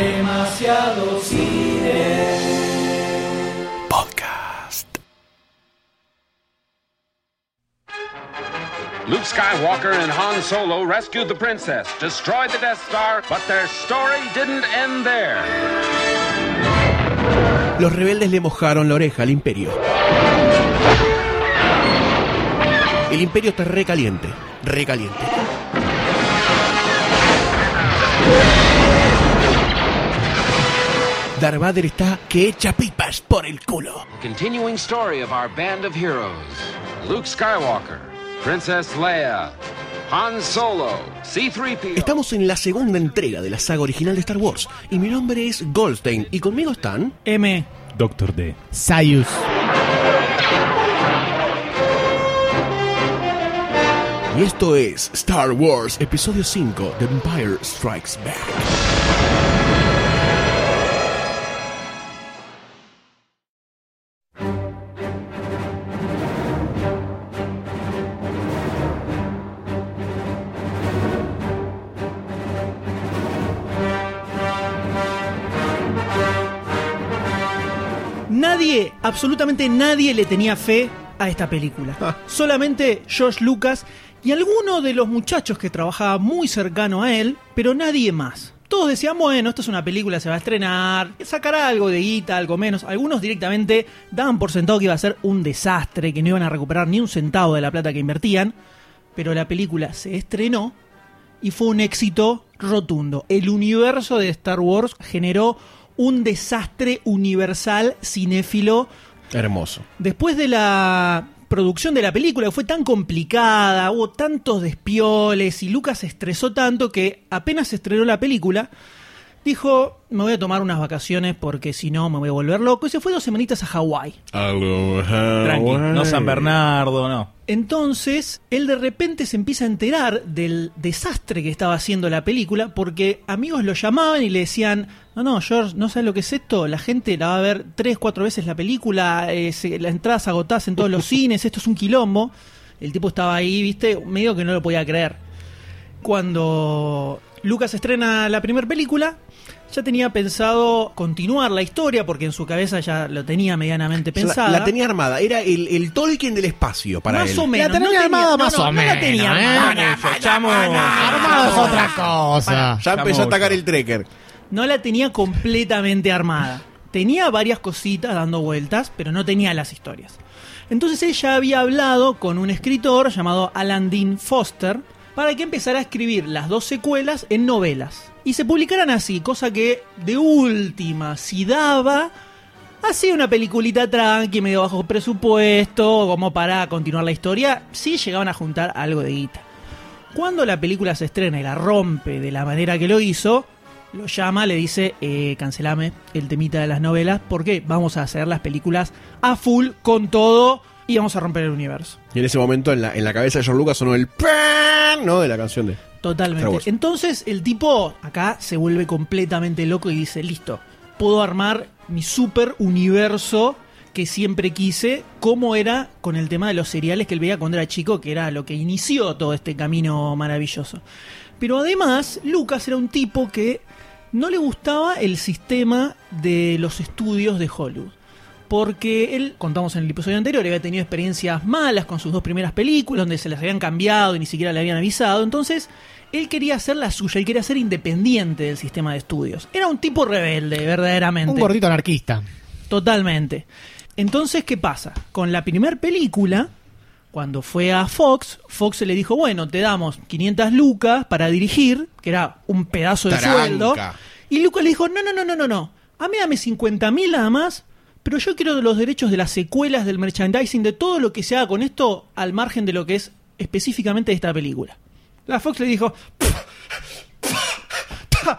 Demasiado cine. Podcast. Luke Skywalker and Han Solo rescued the princess, destroyed the Death Star, but their story didn't end there. Los rebeldes le mojaron la oreja al imperio. El imperio está recaliente, recaliente. Darth Vader está que echa pipas por el culo. Continuing story of our band of heroes Luke Skywalker, Princess Leia, Han Solo, C3PO. Estamos en la segunda entrega de la saga original de Star Wars y mi nombre es Goldstein y conmigo están M. Doctor D. Sayus. y esto es Star Wars Episodio 5 The Empire Strikes Back. Absolutamente nadie le tenía fe a esta película. Ah. Solamente George Lucas y alguno de los muchachos que trabajaba muy cercano a él, pero nadie más. Todos decían, bueno, esto es una película, se va a estrenar, sacará algo de guita, algo menos. Algunos directamente daban por sentado que iba a ser un desastre, que no iban a recuperar ni un centavo de la plata que invertían. Pero la película se estrenó y fue un éxito rotundo. El universo de Star Wars generó un desastre universal cinéfilo. Hermoso. Después de la producción de la película, que fue tan complicada, hubo tantos despioles y Lucas se estresó tanto que apenas se estrenó la película, dijo, me voy a tomar unas vacaciones porque si no me voy a volver loco. Y se fue dos semanitas a Hawái. Tranqui, no San Bernardo, no. Entonces, él de repente se empieza a enterar del desastre que estaba haciendo la película, porque amigos lo llamaban y le decían, no, no, George, ¿no sabes lo que es esto? La gente la va a ver tres, cuatro veces la película, eh, se- las entradas agotadas en todos los cines, esto es un quilombo. El tipo estaba ahí, viste, medio que no lo podía creer. Cuando Lucas estrena la primera película, ya tenía pensado continuar la historia, porque en su cabeza ya lo tenía medianamente pensada. la tenía armada, era el, el Tolkien del espacio para más él. o menos. La tenía no armada más no, o no la tenía menos, ¿eh? armada. Chamo, Armado es otra cosa. Ya empezó a atacar el trekker. No la tenía completamente armada. Tenía varias cositas dando vueltas, pero no tenía las historias. Entonces ella había hablado con un escritor llamado Alan Dean Foster para que empezara a escribir las dos secuelas en novelas. Y se publicaran así, cosa que de última, si daba, hacía una peliculita tranqui, medio bajo presupuesto, como para continuar la historia, si llegaban a juntar algo de guita. Cuando la película se estrena y la rompe de la manera que lo hizo, lo llama, le dice, eh, cancelame el temita de las novelas porque vamos a hacer las películas a full con todo y vamos a romper el universo. Y en ese momento en la, en la cabeza de George Lucas sonó el pan, ¿no? De la canción de. Totalmente. Entonces el tipo acá se vuelve completamente loco y dice, listo, puedo armar mi super universo que siempre quise, como era con el tema de los cereales que él veía cuando era chico, que era lo que inició todo este camino maravilloso. Pero además, Lucas era un tipo que no le gustaba el sistema de los estudios de Hollywood. Porque él, contamos en el episodio anterior, había tenido experiencias malas con sus dos primeras películas, donde se las habían cambiado y ni siquiera le habían avisado. Entonces, él quería hacer la suya, él quería ser independiente del sistema de estudios. Era un tipo rebelde, verdaderamente. Un gordito anarquista. Totalmente. Entonces, ¿qué pasa? Con la primer película, cuando fue a Fox, Fox le dijo, bueno, te damos 500 lucas para dirigir, que era un pedazo de Taranca. sueldo. Y Lucas le dijo, no, no, no, no, no, no. A mí dame 50 mil nada más, pero yo quiero los derechos de las secuelas, del merchandising, de todo lo que se haga con esto, al margen de lo que es específicamente esta película. La Fox le dijo,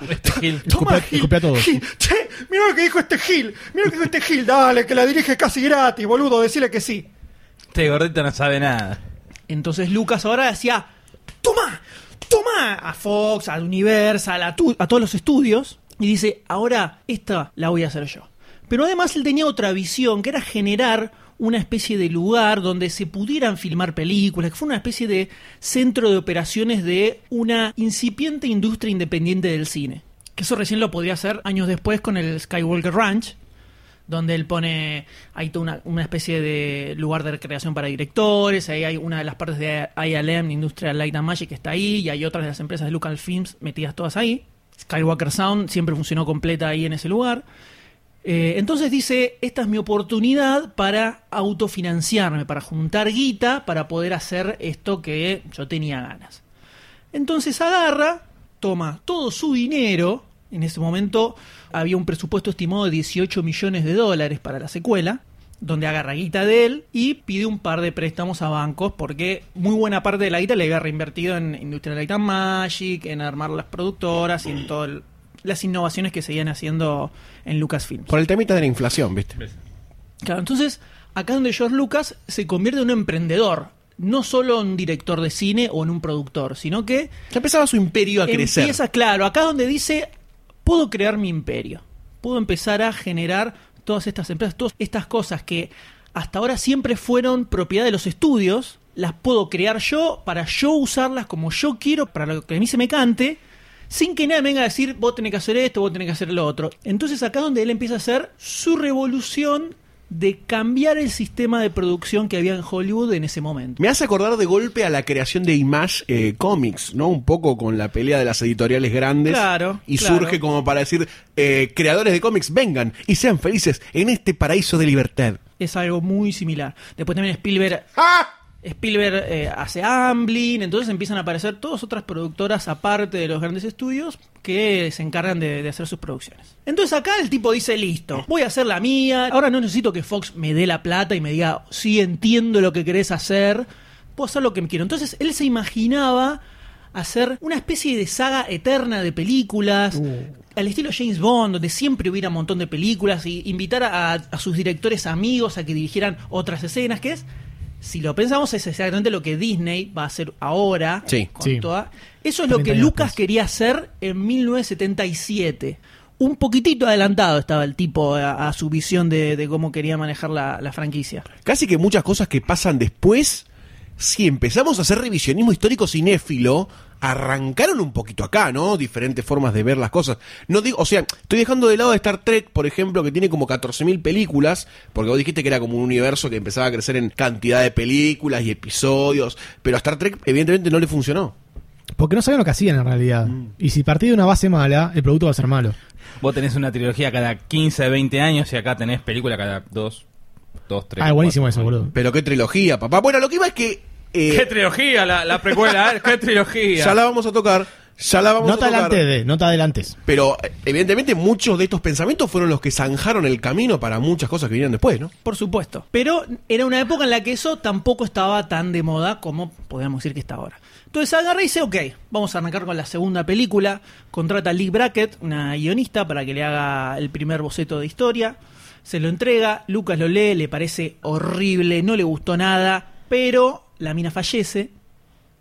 Este Gil. Toma, a todos. Gil. Che, mira lo que dijo este Gil. Mira lo que dijo este Gil. Dale, que la dirige casi gratis, boludo. Decirle que sí. Este gordito no sabe nada. Entonces Lucas ahora decía, toma, toma a Fox, a Universal, a, tu- a todos los estudios. Y dice, ahora esta la voy a hacer yo. Pero además él tenía otra visión, que era generar una especie de lugar donde se pudieran filmar películas, que fue una especie de centro de operaciones de una incipiente industria independiente del cine. Que eso recién lo podría hacer años después con el Skywalker Ranch, donde él pone, hay toda una, una especie de lugar de recreación para directores, ahí hay una de las partes de ILM, Industrial Light and Magic, que está ahí, y hay otras de las empresas de Lucasfilms metidas todas ahí. Skywalker Sound siempre funcionó completa ahí en ese lugar. Eh, entonces dice, esta es mi oportunidad para autofinanciarme, para juntar guita, para poder hacer esto que yo tenía ganas. Entonces agarra, toma todo su dinero, en ese momento había un presupuesto estimado de 18 millones de dólares para la secuela, donde agarra guita de él y pide un par de préstamos a bancos porque muy buena parte de la guita le había reinvertido en Industrial Light and Magic, en armar las productoras y en todas las innovaciones que seguían haciendo en Lucasfilm. Por el temita de la inflación, ¿viste? Claro, entonces acá donde George Lucas se convierte en un emprendedor, no solo en un director de cine o en un productor, sino que Ya empezaba su imperio a crecer. Empieza, claro, acá donde dice, puedo crear mi imperio. Puedo empezar a generar todas estas empresas, todas estas cosas que hasta ahora siempre fueron propiedad de los estudios, las puedo crear yo para yo usarlas como yo quiero, para lo que a mí se me cante, sin que nadie venga a decir, vos tenés que hacer esto, vos tenés que hacer lo otro. Entonces acá donde él empieza a hacer su revolución de cambiar el sistema de producción que había en Hollywood en ese momento. Me hace acordar de golpe a la creación de Image eh, Comics, ¿no? Un poco con la pelea de las editoriales grandes. Claro, Y claro. surge como para decir, eh, creadores de cómics, vengan y sean felices en este paraíso de libertad. Es algo muy similar. Después también Spielberg ¡Ah! Spielberg eh, hace Amblin, entonces empiezan a aparecer todas otras productoras aparte de los grandes estudios que se encargan de, de hacer sus producciones. Entonces acá el tipo dice, listo, voy a hacer la mía, ahora no necesito que Fox me dé la plata y me diga, sí, entiendo lo que querés hacer, puedo hacer lo que quiero. Entonces él se imaginaba hacer una especie de saga eterna de películas, al estilo James Bond, donde siempre hubiera un montón de películas, y invitar a, a sus directores amigos a que dirigieran otras escenas, que es, si lo pensamos, es exactamente lo que Disney va a hacer ahora. Sí. con Sí. toda- Eso es lo 30 que Lucas después. quería hacer en 1977. Un poquitito adelantado estaba el tipo a, a su visión de, de cómo quería manejar la, la franquicia. Casi que muchas cosas que pasan después, si empezamos a hacer revisionismo histórico cinéfilo, arrancaron un poquito acá, ¿no? Diferentes formas de ver las cosas. No digo, o sea, estoy dejando de lado de Star Trek, por ejemplo, que tiene como 14.000 películas, porque vos dijiste que era como un universo que empezaba a crecer en cantidad de películas y episodios, pero a Star Trek evidentemente no le funcionó. Porque no sabían lo que hacían en realidad. Y si partís de una base mala, el producto va a ser malo. Vos tenés una trilogía cada 15, 20 años y acá tenés película cada 2, 2, 3. Ah, buenísimo eso, boludo. Pero qué trilogía, papá. Bueno, lo que iba es que... eh, ¿Qué trilogía la, la precuela? eh? ¿Qué trilogía? ya la vamos a tocar, ya la vamos No a te tocar. adelantes, de, no te adelantes. Pero evidentemente muchos de estos pensamientos fueron los que zanjaron el camino para muchas cosas que vinieron después, ¿no? Por supuesto. Pero era una época en la que eso tampoco estaba tan de moda como podríamos decir que está ahora. Entonces agarra y dice, ok, vamos a arrancar con la segunda película. Contrata a Lee Brackett, una guionista, para que le haga el primer boceto de historia. Se lo entrega, Lucas lo lee, le parece horrible, no le gustó nada, pero la mina fallece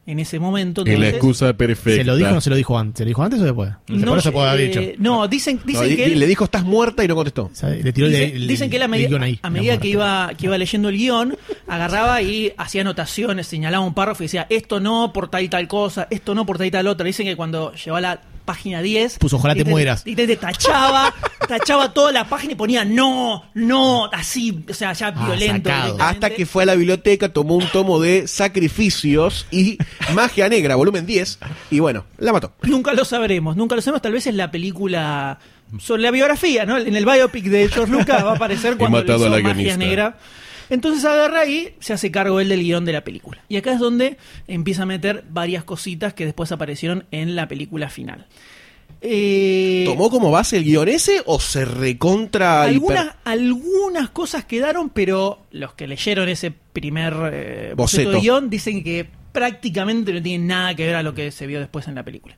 en ese momento. entonces- perfecta. ¿Se lo dijo o no se lo dijo antes? ¿Se lo dijo antes o después? No, por eso puede haber eh, dicho. No, dicen, dicen que él- le dijo estás muerta y no contestó. Le tiró el- Dice- el- dicen que él a, medida- guion ahí, a la medida que iba, que iba leyendo el guion, agarraba y hacía anotaciones, señalaba un párrafo y decía, esto no por tal y tal cosa, esto no por tal y tal otra. Dicen que cuando llegó a la página 10... Puso, "Ojalá te mueras". Y te, te tachaba, tachaba toda la página y ponía, no, no, así, o sea, ya Ah, violento. Hasta que fue a la biblioteca, tomó un tomo de sacrificios y magia negra, volumen 10, y bueno, la mató. Nunca lo sabremos, nunca lo sabremos. Tal vez es la película sobre la biografía, ¿no? En el biopic de George Lucas va a aparecer cuando matado hizo a la Magia guionista. Negra. Entonces agarra y se hace cargo él del guion de la película. Y acá es donde empieza a meter varias cositas que después aparecieron en la película final. Eh, ¿Tomó como base el guion ese o se recontra algunas, hiper- algunas cosas quedaron, pero los que leyeron ese primer eh, boceto Boceto. de guion dicen que prácticamente no tiene nada que ver a lo que se vio después en la película.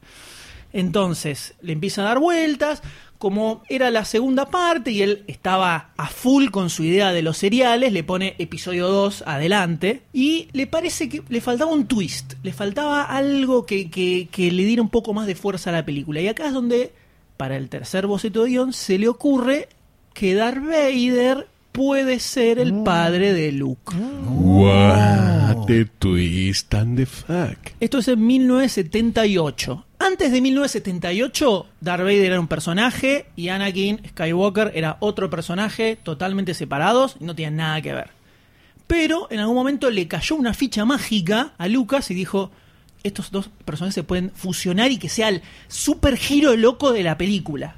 Entonces le empieza a dar vueltas, como era la segunda parte y él estaba a full con su idea de los seriales, le pone episodio 2 adelante y le parece que le faltaba un twist, le faltaba algo que, que- que le diera un poco más de fuerza a la película. Y acá es donde, para el tercer boceto de guion, se le ocurre que Darth Vader puede ser el padre de Luke. What the twist and the fuck. Esto es en 1978. Antes de 1978, Darth Vader era un personaje y Anakin Skywalker era otro personaje totalmente separados y no tenían nada que ver. Pero en algún momento le cayó una ficha mágica a Lucas y dijo, estos dos personajes se pueden fusionar y que sea el super giro loco de la película.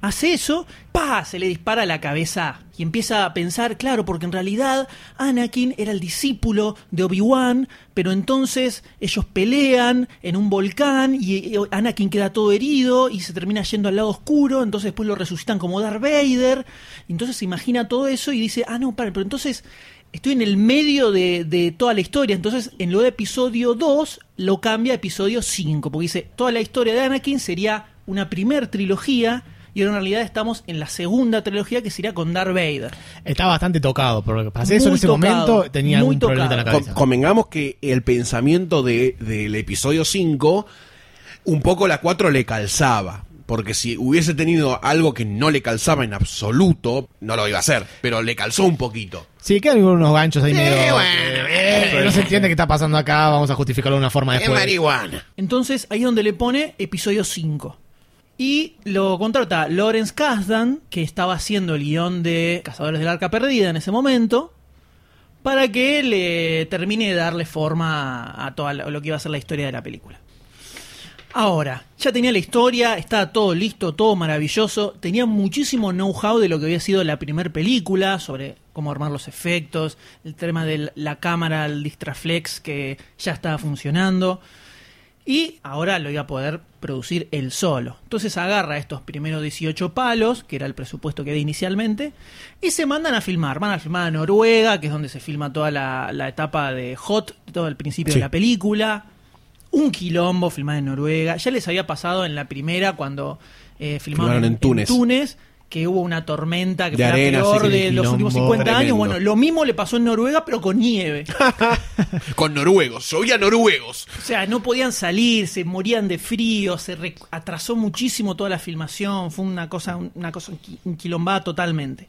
Hace eso, ¡pa! se le dispara la cabeza y empieza a pensar, claro, porque en realidad Anakin era el discípulo de Obi-Wan, pero entonces ellos pelean en un volcán y Anakin queda todo herido y se termina yendo al lado oscuro, entonces después lo resucitan como Darth Vader, entonces se imagina todo eso y dice, ah, no, pero entonces estoy en el medio de, de toda la historia, entonces en lo de episodio 2 lo cambia a episodio 5, porque dice, toda la historia de Anakin sería una primer trilogía, y ahora en realidad estamos en la segunda trilogía que sería con Darth Vader. Está bastante tocado, porque para hacer eso en ese tocado, momento tenía muy un problema en la tocado. cabeza. Com- convengamos que el pensamiento de, del episodio 5, un poco la 4 le calzaba. Porque si hubiese tenido algo que no le calzaba en absoluto, no lo iba a hacer. Pero le calzó un poquito. Sí, quedan unos ganchos ahí medio. bueno, eh, no se entiende qué está pasando acá, vamos a justificarlo de una forma marihuana. Entonces ahí es donde le pone episodio 5. Y lo contrata Lawrence Kasdan, que estaba haciendo el guion de Cazadores del Arca Perdida en ese momento, para que le termine de darle forma a, todo lo que iba a ser la historia de la película. Ahora, ya tenía la historia, estaba todo listo, todo maravilloso, tenía muchísimo know-how de lo que había sido la primera película, sobre cómo armar los efectos, el tema de la cámara, el Distraflex que ya estaba funcionando. Y ahora lo iba a poder producir él solo. Entonces agarra estos primeros 18 palos, que era el presupuesto que había inicialmente, y se mandan a filmar. Van a filmar a Noruega, que es donde se filma toda la, la etapa de Hot, todo el principio Sí. de la película. Un quilombo filmar en Noruega. Ya les había pasado en la primera cuando eh, filmaron Filmaron en Túnez. Que hubo una tormenta que De fue arena, la peor sí, de los últimos quilombo. 50 años. Bueno, lo mismo le pasó en Noruega, pero con nieve. Con noruegos. Llovía noruegos. O sea, no podían salir, se morían de frío, se re- atrasó muchísimo toda la filmación, fue una cosa, una cosa inqui- inquilombada totalmente.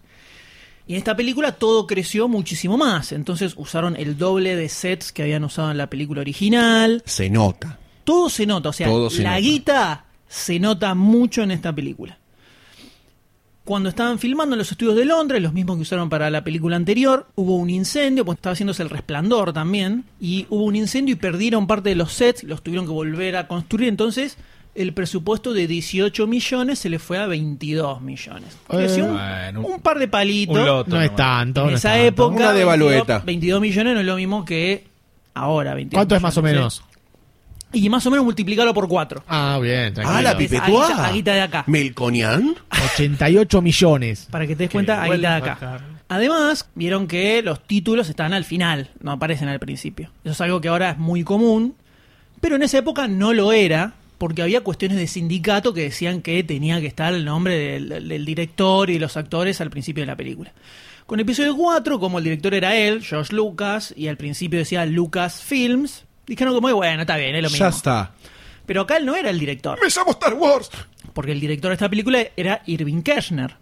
Y en esta película todo creció muchísimo más, entonces usaron el doble de sets que habían usado en la película original. Se nota. Todo se nota, o sea, Todo se la nota. guita se nota mucho en esta película. Cuando estaban filmando en los estudios de Londres, los mismos que usaron para la película anterior, hubo un incendio, pues estaba haciéndose el resplandor también, y hubo un incendio y perdieron parte de los sets, los tuvieron que volver a construir, entonces el presupuesto de 18 millones se le fue a 22 millones. Creció un, Bueno, un- par de palitos. un loto. No es tanto. en no es esa tanto. época, Una 22, devalueta. 22 millones no es lo mismo que ahora. 22 ¿Cuánto es más o menos? ¿sí? Y más o menos multiplicarlo por 4. Ah, bien, tranquilo. Ah, la pipetuá. aguita- de acá. Melconian. 88 millones. Para que te des cuenta, aguita de acá. Además, vieron que los títulos están al final, no aparecen al principio. Eso es algo que ahora es muy común, pero en esa época no lo era, porque había cuestiones de sindicato que decían que tenía que estar el nombre del, del director y de los actores al principio de la película. Con episodio 4, como el director era él, George Lucas, y al principio decía Lucas Films, dijeron como, bueno, está bien, es lo mismo. Ya está. Pero acá él no era el director. Me llamo Star Wars. porque el director de esta película era Irving Kershner.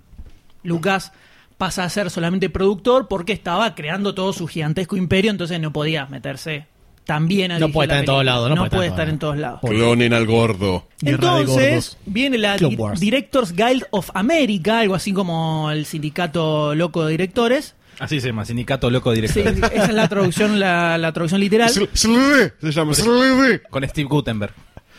Lucas pasa a ser solamente productor porque estaba creando todo su gigantesco imperio, entonces no podía meterse tan bien a No puede la estar en todos lados, no puede estar estar en todos lados. Clonen al gordo. Entonces viene la Di-. Directors Guild of America, algo así como el sindicato loco de directores. Así se llama, Sindicato Loco Sí, Director. esa es la traducción, la, la traducción literal. Se llama. Con Steve Gutenberg.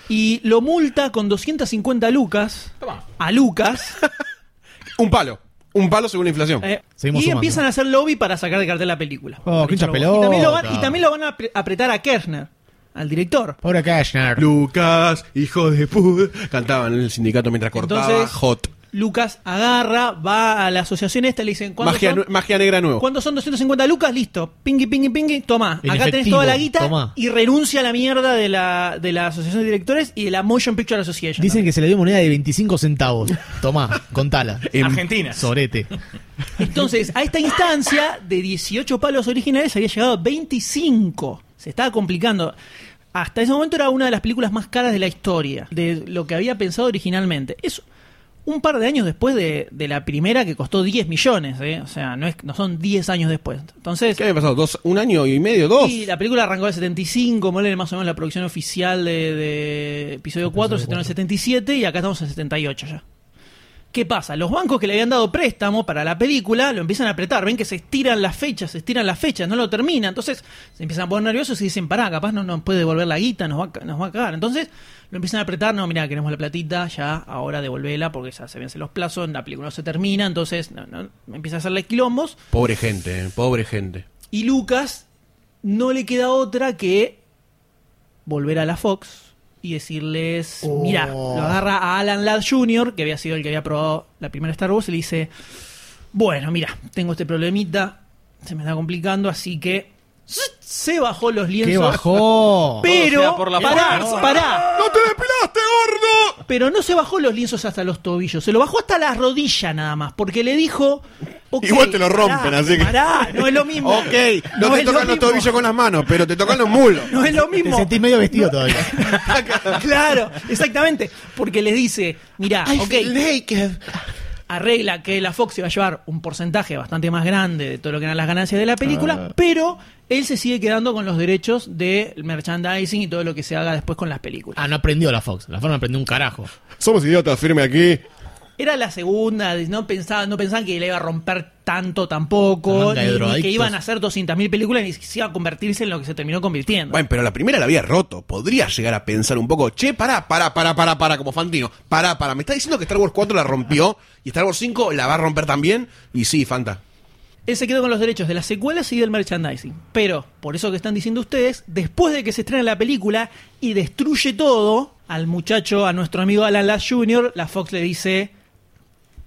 Y lo multa con 250 lucas a Lucas. Un palo. Un palo según la inflación. Eh, y sumando. empiezan a hacer lobby para sacar de cartel la película. Oh, qué hincha y, también lo van, pelota. y también lo van a apre- apretar a Kershner, al director. Pobre Cashner. Lucas, hijo de puta. Cantaban en el sindicato mientras cortaba Entonces, Hot. Lucas agarra, va a la asociación esta y le dicen, ¿cuántos Magia, son? magia negra nuevo. ¿Cuántos son 250 lucas? Listo. Pingui, pingui, pingui. Toma. En Acá tenés efectivo, toda la guita toma. y renuncia a la mierda de la, de la asociación de directores y de la Motion Picture Association. Dicen que se le dio moneda de 25 centavos. Tomá, contala. En- Argentina. Sorete. Entonces, a esta instancia de 18 palos originales había llegado a 25. Se estaba complicando. Hasta ese momento era una de las películas más caras de la historia, de lo que había pensado originalmente. Es un par de años después de, de la primera que costó 10 millones, ¿eh? o sea, no, es, no son 10 años después. Entonces, ¿Qué había pasado? ¿Dos, ¿Un año y medio? ¿Dos? y la película arrancó en el 75, ponele más o menos la producción oficial de, de episodio 4 se estrenó en el 77 y acá estamos en el 78 ya. ¿Qué pasa? Los bancos que le habían dado préstamo para la película lo empiezan a apretar. Ven que se estiran las fechas, se estiran las fechas, no lo termina. Entonces se empiezan a poner nerviosos y dicen, pará, capaz no nos puede devolver la guita, nos va, a nos va a cagar. Entonces lo empiezan a apretar, no, mira, queremos la platita, ya, ahora devolvela porque ya se vencen los plazos, la película no se termina, entonces no, no, empieza a hacerle quilombos. Pobre gente, eh, pobre gente. Y Lucas no le queda otra que volver a la Fox y decirles, Oh. mira, lo agarra a Alan Ladd Jr., que había sido el que había probado la primera Star Wars, y le dice, bueno, mira, tengo este problemita, se me está complicando, así que se bajó los lienzos. ¿Qué bajó? Pero, Todo sea por la pará, fuerza. pará, ¡No te depilaste! Pero no se bajó los lienzos hasta los tobillos, se lo bajó hasta las rodillas nada más, porque le dijo... "Ok, Igual te lo rompen, pará, así que- Pará, no es lo mismo. Ok, no, te lo tocan los tobillos con las manos, pero te tocan los mulos. No es lo Te mismo. sentís medio vestido todavía. claro, exactamente. Porque les dice, mira, I ok, feel naked. Arregla que la Fox iba a llevar un porcentaje bastante más grande de todo lo que eran las ganancias de la película, pero él se sigue quedando con los derechos del merchandising y todo lo que se haga después con las películas. Ah, no aprendió la Fox. La Fox no aprendió un carajo. Somos idiotas, firme aquí. Era la segunda, no pensaban, no pensaban que le iba a romper tanto tampoco, ni, ni que iban a hacer 200.000 películas, ni se iba a convertirse en lo que se terminó convirtiendo. Bueno, pero la primera la había roto. Podría llegar a pensar un poco, che, pará, pará, pará, pará, pará, como Fantino. Pará, pará. ¿Me está diciendo que Star Wars 4 la rompió y Star Wars 5 la va a romper también? Y sí, Fanta. Él se quedó con los derechos de las secuelas y del merchandising. Pero, por eso que están diciendo ustedes, después de que se estrena la película y destruye todo, al muchacho, a nuestro amigo Alan Ladd Jr., la Fox le dice,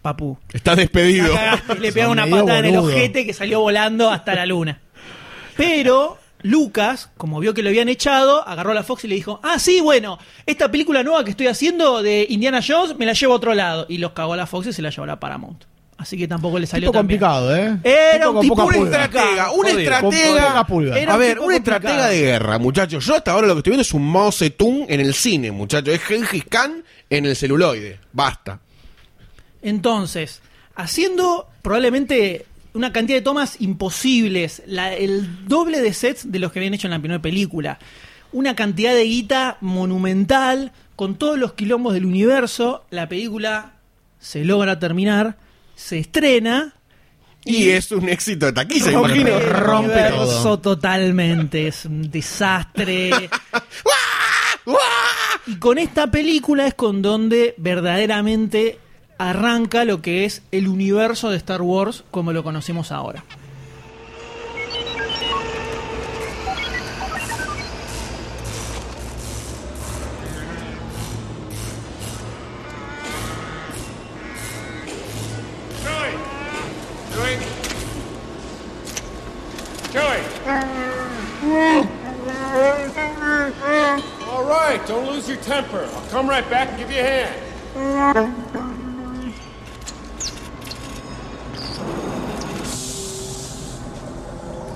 papu, Está despedido. le pega una patada en el ojete que salió volando hasta la luna. Pero Lucas, como vio que lo habían echado, agarró a la Fox y le dijo, ah, sí, bueno, esta película nueva que estoy haciendo de Indiana Jones me la llevo a otro lado. Y los cagó a la Fox y se la llevó a la Paramount. Así que tampoco le salió Tipo tan bien. complicado, ¿eh? Era Tipo un tipo con poca un pulga. estratega, un Jodido. estratega. Pulga. Era a ver, tipo un complicado. estratega de guerra, muchachos. Yo hasta ahora lo que estoy viendo es un Mao Zedong en el cine, muchachos. Es Gengis Khan en el celuloide. Basta. Entonces, haciendo probablemente una cantidad de tomas imposibles, la- el doble de sets de los que habían hecho en la primera película, una cantidad de guita monumental, con todos los quilombos del universo, la película se logra terminar, se estrena. Y es un éxito de taquiza, rompe rompe todo. totalmente, es un desastre. Y con esta película es con donde verdaderamente arranca lo que es el universo de Star Wars como lo conocemos ahora.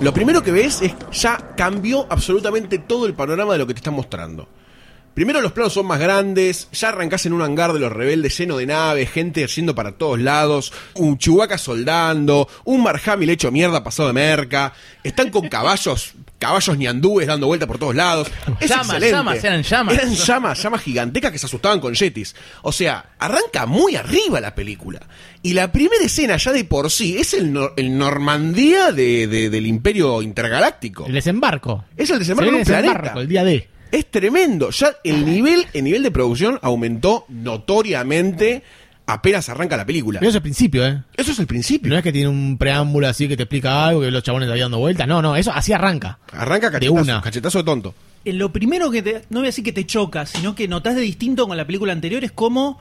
Lo primero que ves es ya cambió absolutamente todo el panorama de lo que te están mostrando. Primero los planos son más grandes, ya arrancás en un hangar de los rebeldes lleno de naves, gente yendo para todos lados, un Chewbacca soldando, un Marhamil hecho mierda pasado de merca, están con caballos, caballos ñandúes dando vuelta por todos lados. Es Llamas, excelente. llamas, eran llamas. Eran llamas, llamas gigantescas que se asustaban con yetis. O sea, arranca muy arriba la película. Y la primera escena ya de por sí es el, nor- el Normandía de- de- del Imperio Intergaláctico. El desembarco. Es el Se desembarco en un desembarco, planeta. el día D. Es tremendo. Ya el nivel, el nivel de producción aumentó notoriamente apenas arranca la película. Pero eso es el principio, ¿eh? Eso es el principio. No es que tiene un preámbulo así que te explica algo, que los chabones ahí dando vueltas. No, no, eso así arranca. Arranca De cachetazo, una. cachetazo de tonto. Eh, Lo primero que te, no voy a decir que te choca, sino que notas de distinto con la película anterior es cómo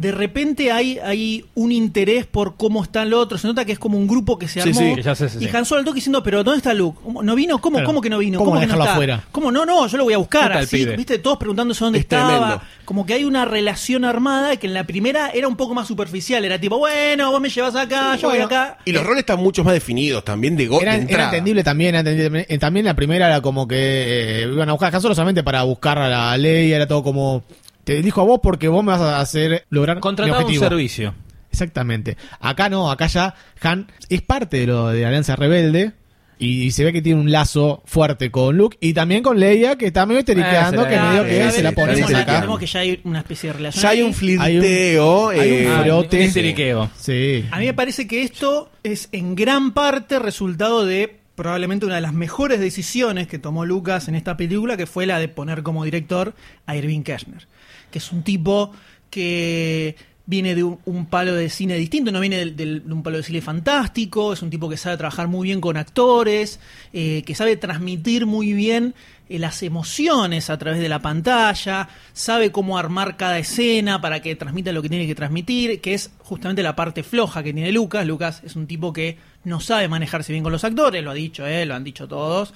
de repente hay, hay un interés por cómo está el otro. Se nota que es como un grupo que se Sí, armó. sí. Que ya sé, sí, y sí. Han Solo al toque diciendo, pero ¿dónde está Luke? ¿Cómo- ¿No vino? ¿Cómo, Claro. ¿Cómo que no vino? ¿Cómo que no dejarlo está? afuera? ¿Cómo no? No, yo lo voy a buscar. ¿Dónde está el Así? ¿viste? Todos preguntando dónde Es estaba. tremendo. Como que hay una relación armada que en la primera era un poco más superficial. Era tipo, bueno, vos me llevas acá, yo voy acá. Y los roles están mucho más definidos también de, go Era, de era entendible también, entendible. Eh, También la primera era como que eh, iban a buscar a Han Solo solamente para buscar a la ley, era todo como te elijo a vos porque vos me vas a hacer lograr mi Contrataba un objetivo. servicio. Exactamente. Acá no, acá ya Han es parte de lo de la Alianza Rebelde. Y se ve que tiene un lazo fuerte con Luke y también con Leia, que está medio esteriqueando, Eh, se que medio eh, que se la ves, pone está por bien, acá. Sabemos que ya hay una especie de relación. Ya hay un flirteo. Hay un eh, Ah, frote. un esteriqueo. Sí. A mí me parece que esto es en gran parte resultado de probablemente una de las mejores decisiones que tomó Lucas en esta película, que fue la de poner como director a Irving Kershner, que es un tipo que viene de un, palo de cine distinto, no viene de un palo de cine fantástico, es un tipo que sabe trabajar muy bien con actores, eh, que sabe transmitir muy bien eh, las emociones a través de la pantalla, sabe cómo armar cada escena para que transmita lo que tiene que transmitir, que es justamente la parte floja que tiene Lucas. Lucas es un tipo que no sabe manejarse bien con los actores, lo ha dicho él, lo han dicho todos.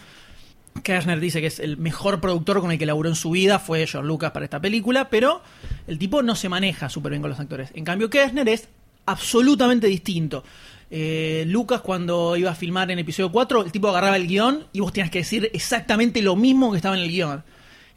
Kirchner dice que es el mejor productor con el que laburó en su vida, fue George Lucas para esta película, pero el tipo no se maneja súper bien con los actores. En cambio, Kirchner es absolutamente distinto. Eh, Lucas cuando iba a filmar en episodio 4, el tipo agarraba el guion y vos tenías que decir exactamente lo mismo que estaba en el guion.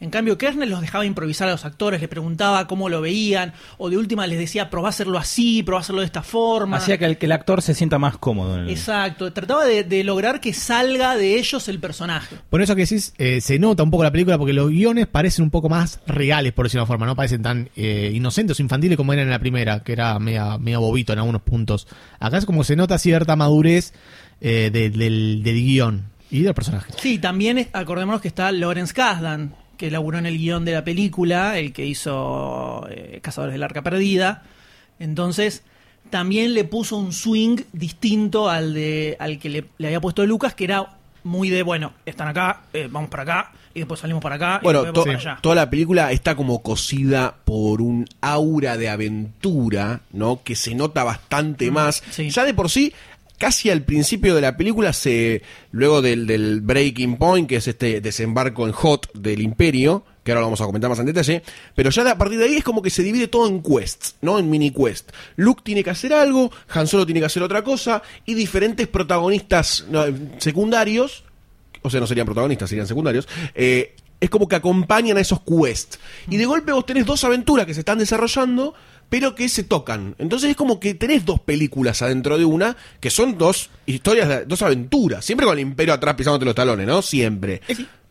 En cambio, Kirchner los dejaba improvisar a los actores, les preguntaba cómo lo veían, o de última les decía, probá a hacerlo así, probá a hacerlo de esta forma. Hacía que el, que el actor se sienta más cómodo. En el- Exacto, trataba de, de lograr que salga de ellos el personaje. Por eso que decís, eh, se nota un poco la película porque los guiones parecen un poco más reales, por decirlo de una forma, no parecen tan eh, inocentes o infantiles como eran en la primera, que era media, media bobito en algunos puntos. Acá es como se nota cierta madurez eh, de- del, del guion y del personaje. Sí, también acordémonos que está Lawrence Kasdan, que laburó en el guion de la película, el que hizo eh, Cazadores del Arca Perdida. Entonces, también le puso un swing distinto al de al que le, le había puesto Lucas, que era muy de, bueno, están acá, eh, vamos para acá, y después salimos para acá, Bueno, y to- para allá. toda la película está como cosida por un aura de aventura, ¿no? Que se nota bastante más. sí. Ya de por sí, casi al principio de la película, se luego del, del breaking point, que es este desembarco en Hot del Imperio, que ahora lo vamos a comentar más en detalle, pero ya a partir de ahí es como que se divide todo en quests, ¿no? En mini quest. Luke tiene que hacer algo, Han Solo tiene que hacer otra cosa, y diferentes protagonistas secundarios o sea, no serían protagonistas, serían secundarios, eh, es como que acompañan a esos quests. Y de golpe vos tenés dos aventuras que se están desarrollando, pero que se tocan. Entonces es como que tenés dos películas adentro de una, que son dos historias, dos aventuras. Siempre con el imperio atrás pisándote los talones, ¿no? Siempre.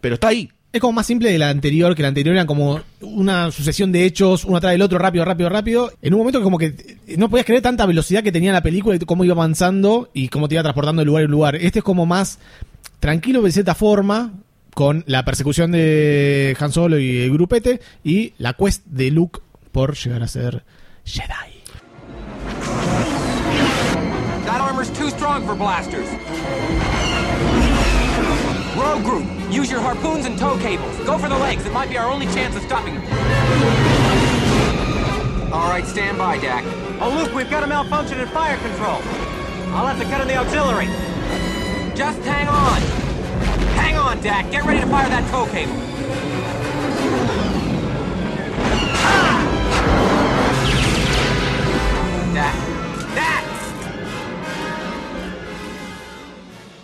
Pero está ahí. Es como más simple de la anterior, que la anterior era como una sucesión de hechos, uno atrás del otro, rápido, rápido, rápido. En un momento que como que no podías creer tanta velocidad que tenía la película y cómo iba avanzando y cómo te iba transportando de lugar en lugar. Este es como más tranquilo de cierta forma, con la persecución de Han Solo y el grupete, y la quest de Luke por llegar a ser Jedi. That armor's too strong for blasters. Rogue group, use your harpoons and tow cables. Go for the legs. It might be our only chance of stopping them. All right, stand by, Dak. Oh, Luke, we've got a malfunction in fire control. I'll have to cut in the auxiliary. Just hang on. Hang on, Dak. Get ready to fire that tow cable.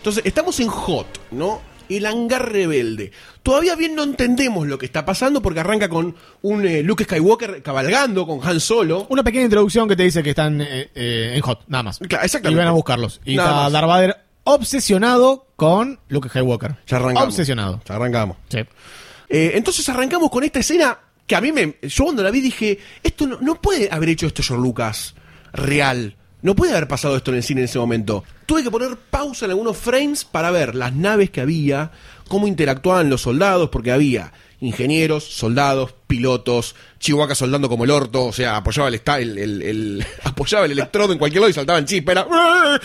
Entonces, estamos en Hot, ¿no? El hangar rebelde. Todavía bien no entendemos lo que está pasando porque arranca con un eh, Luke Skywalker cabalgando con Han Solo. Una pequeña introducción que te dice que están eh, eh, en Hot, nada más. Claro, exactamente. Y van a buscarlos. Y Nada está más. Darth Vader obsesionado con Luke Skywalker. Ya arrancamos. Obsesionado. Ya arrancamos. Sí. Eh, entonces arrancamos con esta escena que a mí me. Yo cuando la vi dije: Esto no, no puede haber hecho esto George Lucas real. No puede haber pasado esto en el cine en ese momento. Tuve que poner pausa en algunos frames para ver las naves que había, cómo interactuaban los soldados, porque había ingenieros, soldados, pilotos, Chihuahua soldando como el orto, o sea, apoyaba el, el, el- el- apoyaba el electrodo en cualquier lado y saltaban chispa. Era, ¿Cómo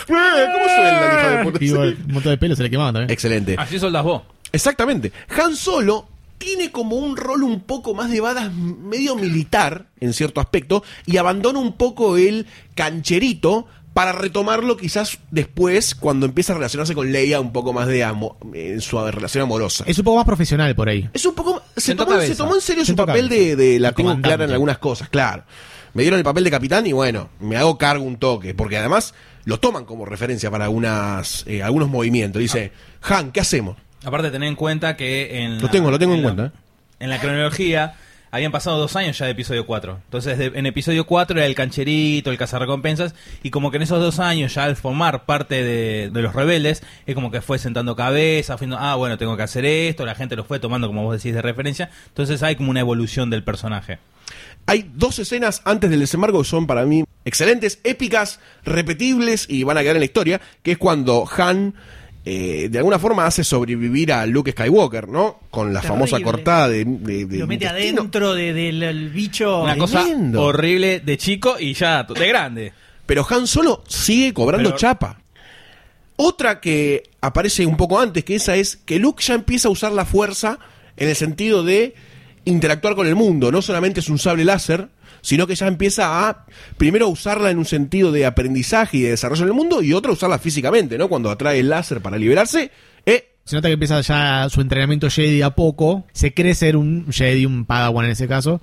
suena el hijo de puta? Y montón de pelo se le quemaban también. Excelente. Así soldas vos. Exactamente. Han Solo tiene como un rol un poco más de badas medio militar, en cierto aspecto, y abandona un poco el cancherito para retomarlo quizás después, cuando empieza a relacionarse con Leia un poco más de amo- en su relación amorosa. Es un poco más profesional por ahí. Es un poco. Se tomó, se tomó en serio su papel cabeza. de, de la tengo clara en algunas cosas, claro. Me dieron el papel de capitán y bueno, me hago cargo un toque, porque además lo toman como referencia para algunas, eh, algunos movimientos. Dice, Han, ¿qué hacemos? Aparte, tener en cuenta que en. Lo tengo, lo tengo en la- cuenta, ¿eh? En la cronología, habían pasado dos años ya de episodio 4. Entonces, de- en episodio 4 era el cancherito, el cazarrecompensas, y como que en esos dos años, ya al formar parte de, de los rebeldes, es como que fue sentando cabeza, fue, ah, bueno, tengo que hacer esto, la gente lo fue tomando, como vos decís, de referencia. Entonces hay como una evolución del personaje. Hay dos escenas antes del desembarco que son para mí excelentes, épicas, repetibles y van a quedar en la historia, que es cuando Han eh, de alguna forma hace sobrevivir a Luke Skywalker, ¿no? Con la Terrible. famosa cortada de, de- de Lo mete intestino. adentro de- del el bicho. Una cosa horrible de chico y ya de grande. Pero Han Solo sigue cobrando Pero- chapa. Otra que aparece un poco antes, que esa es que Luke ya empieza a usar la fuerza en el sentido de interactuar con el mundo. No solamente es un sable láser, sino que ya empieza a, primero, usarla en un sentido de aprendizaje y de desarrollo en el mundo, y otra, usarla físicamente, ¿no? Cuando atrae el láser para liberarse, eh, Se nota que empieza ya su entrenamiento Jedi a poco. Se cree ser un Jedi, un Padawan en ese caso.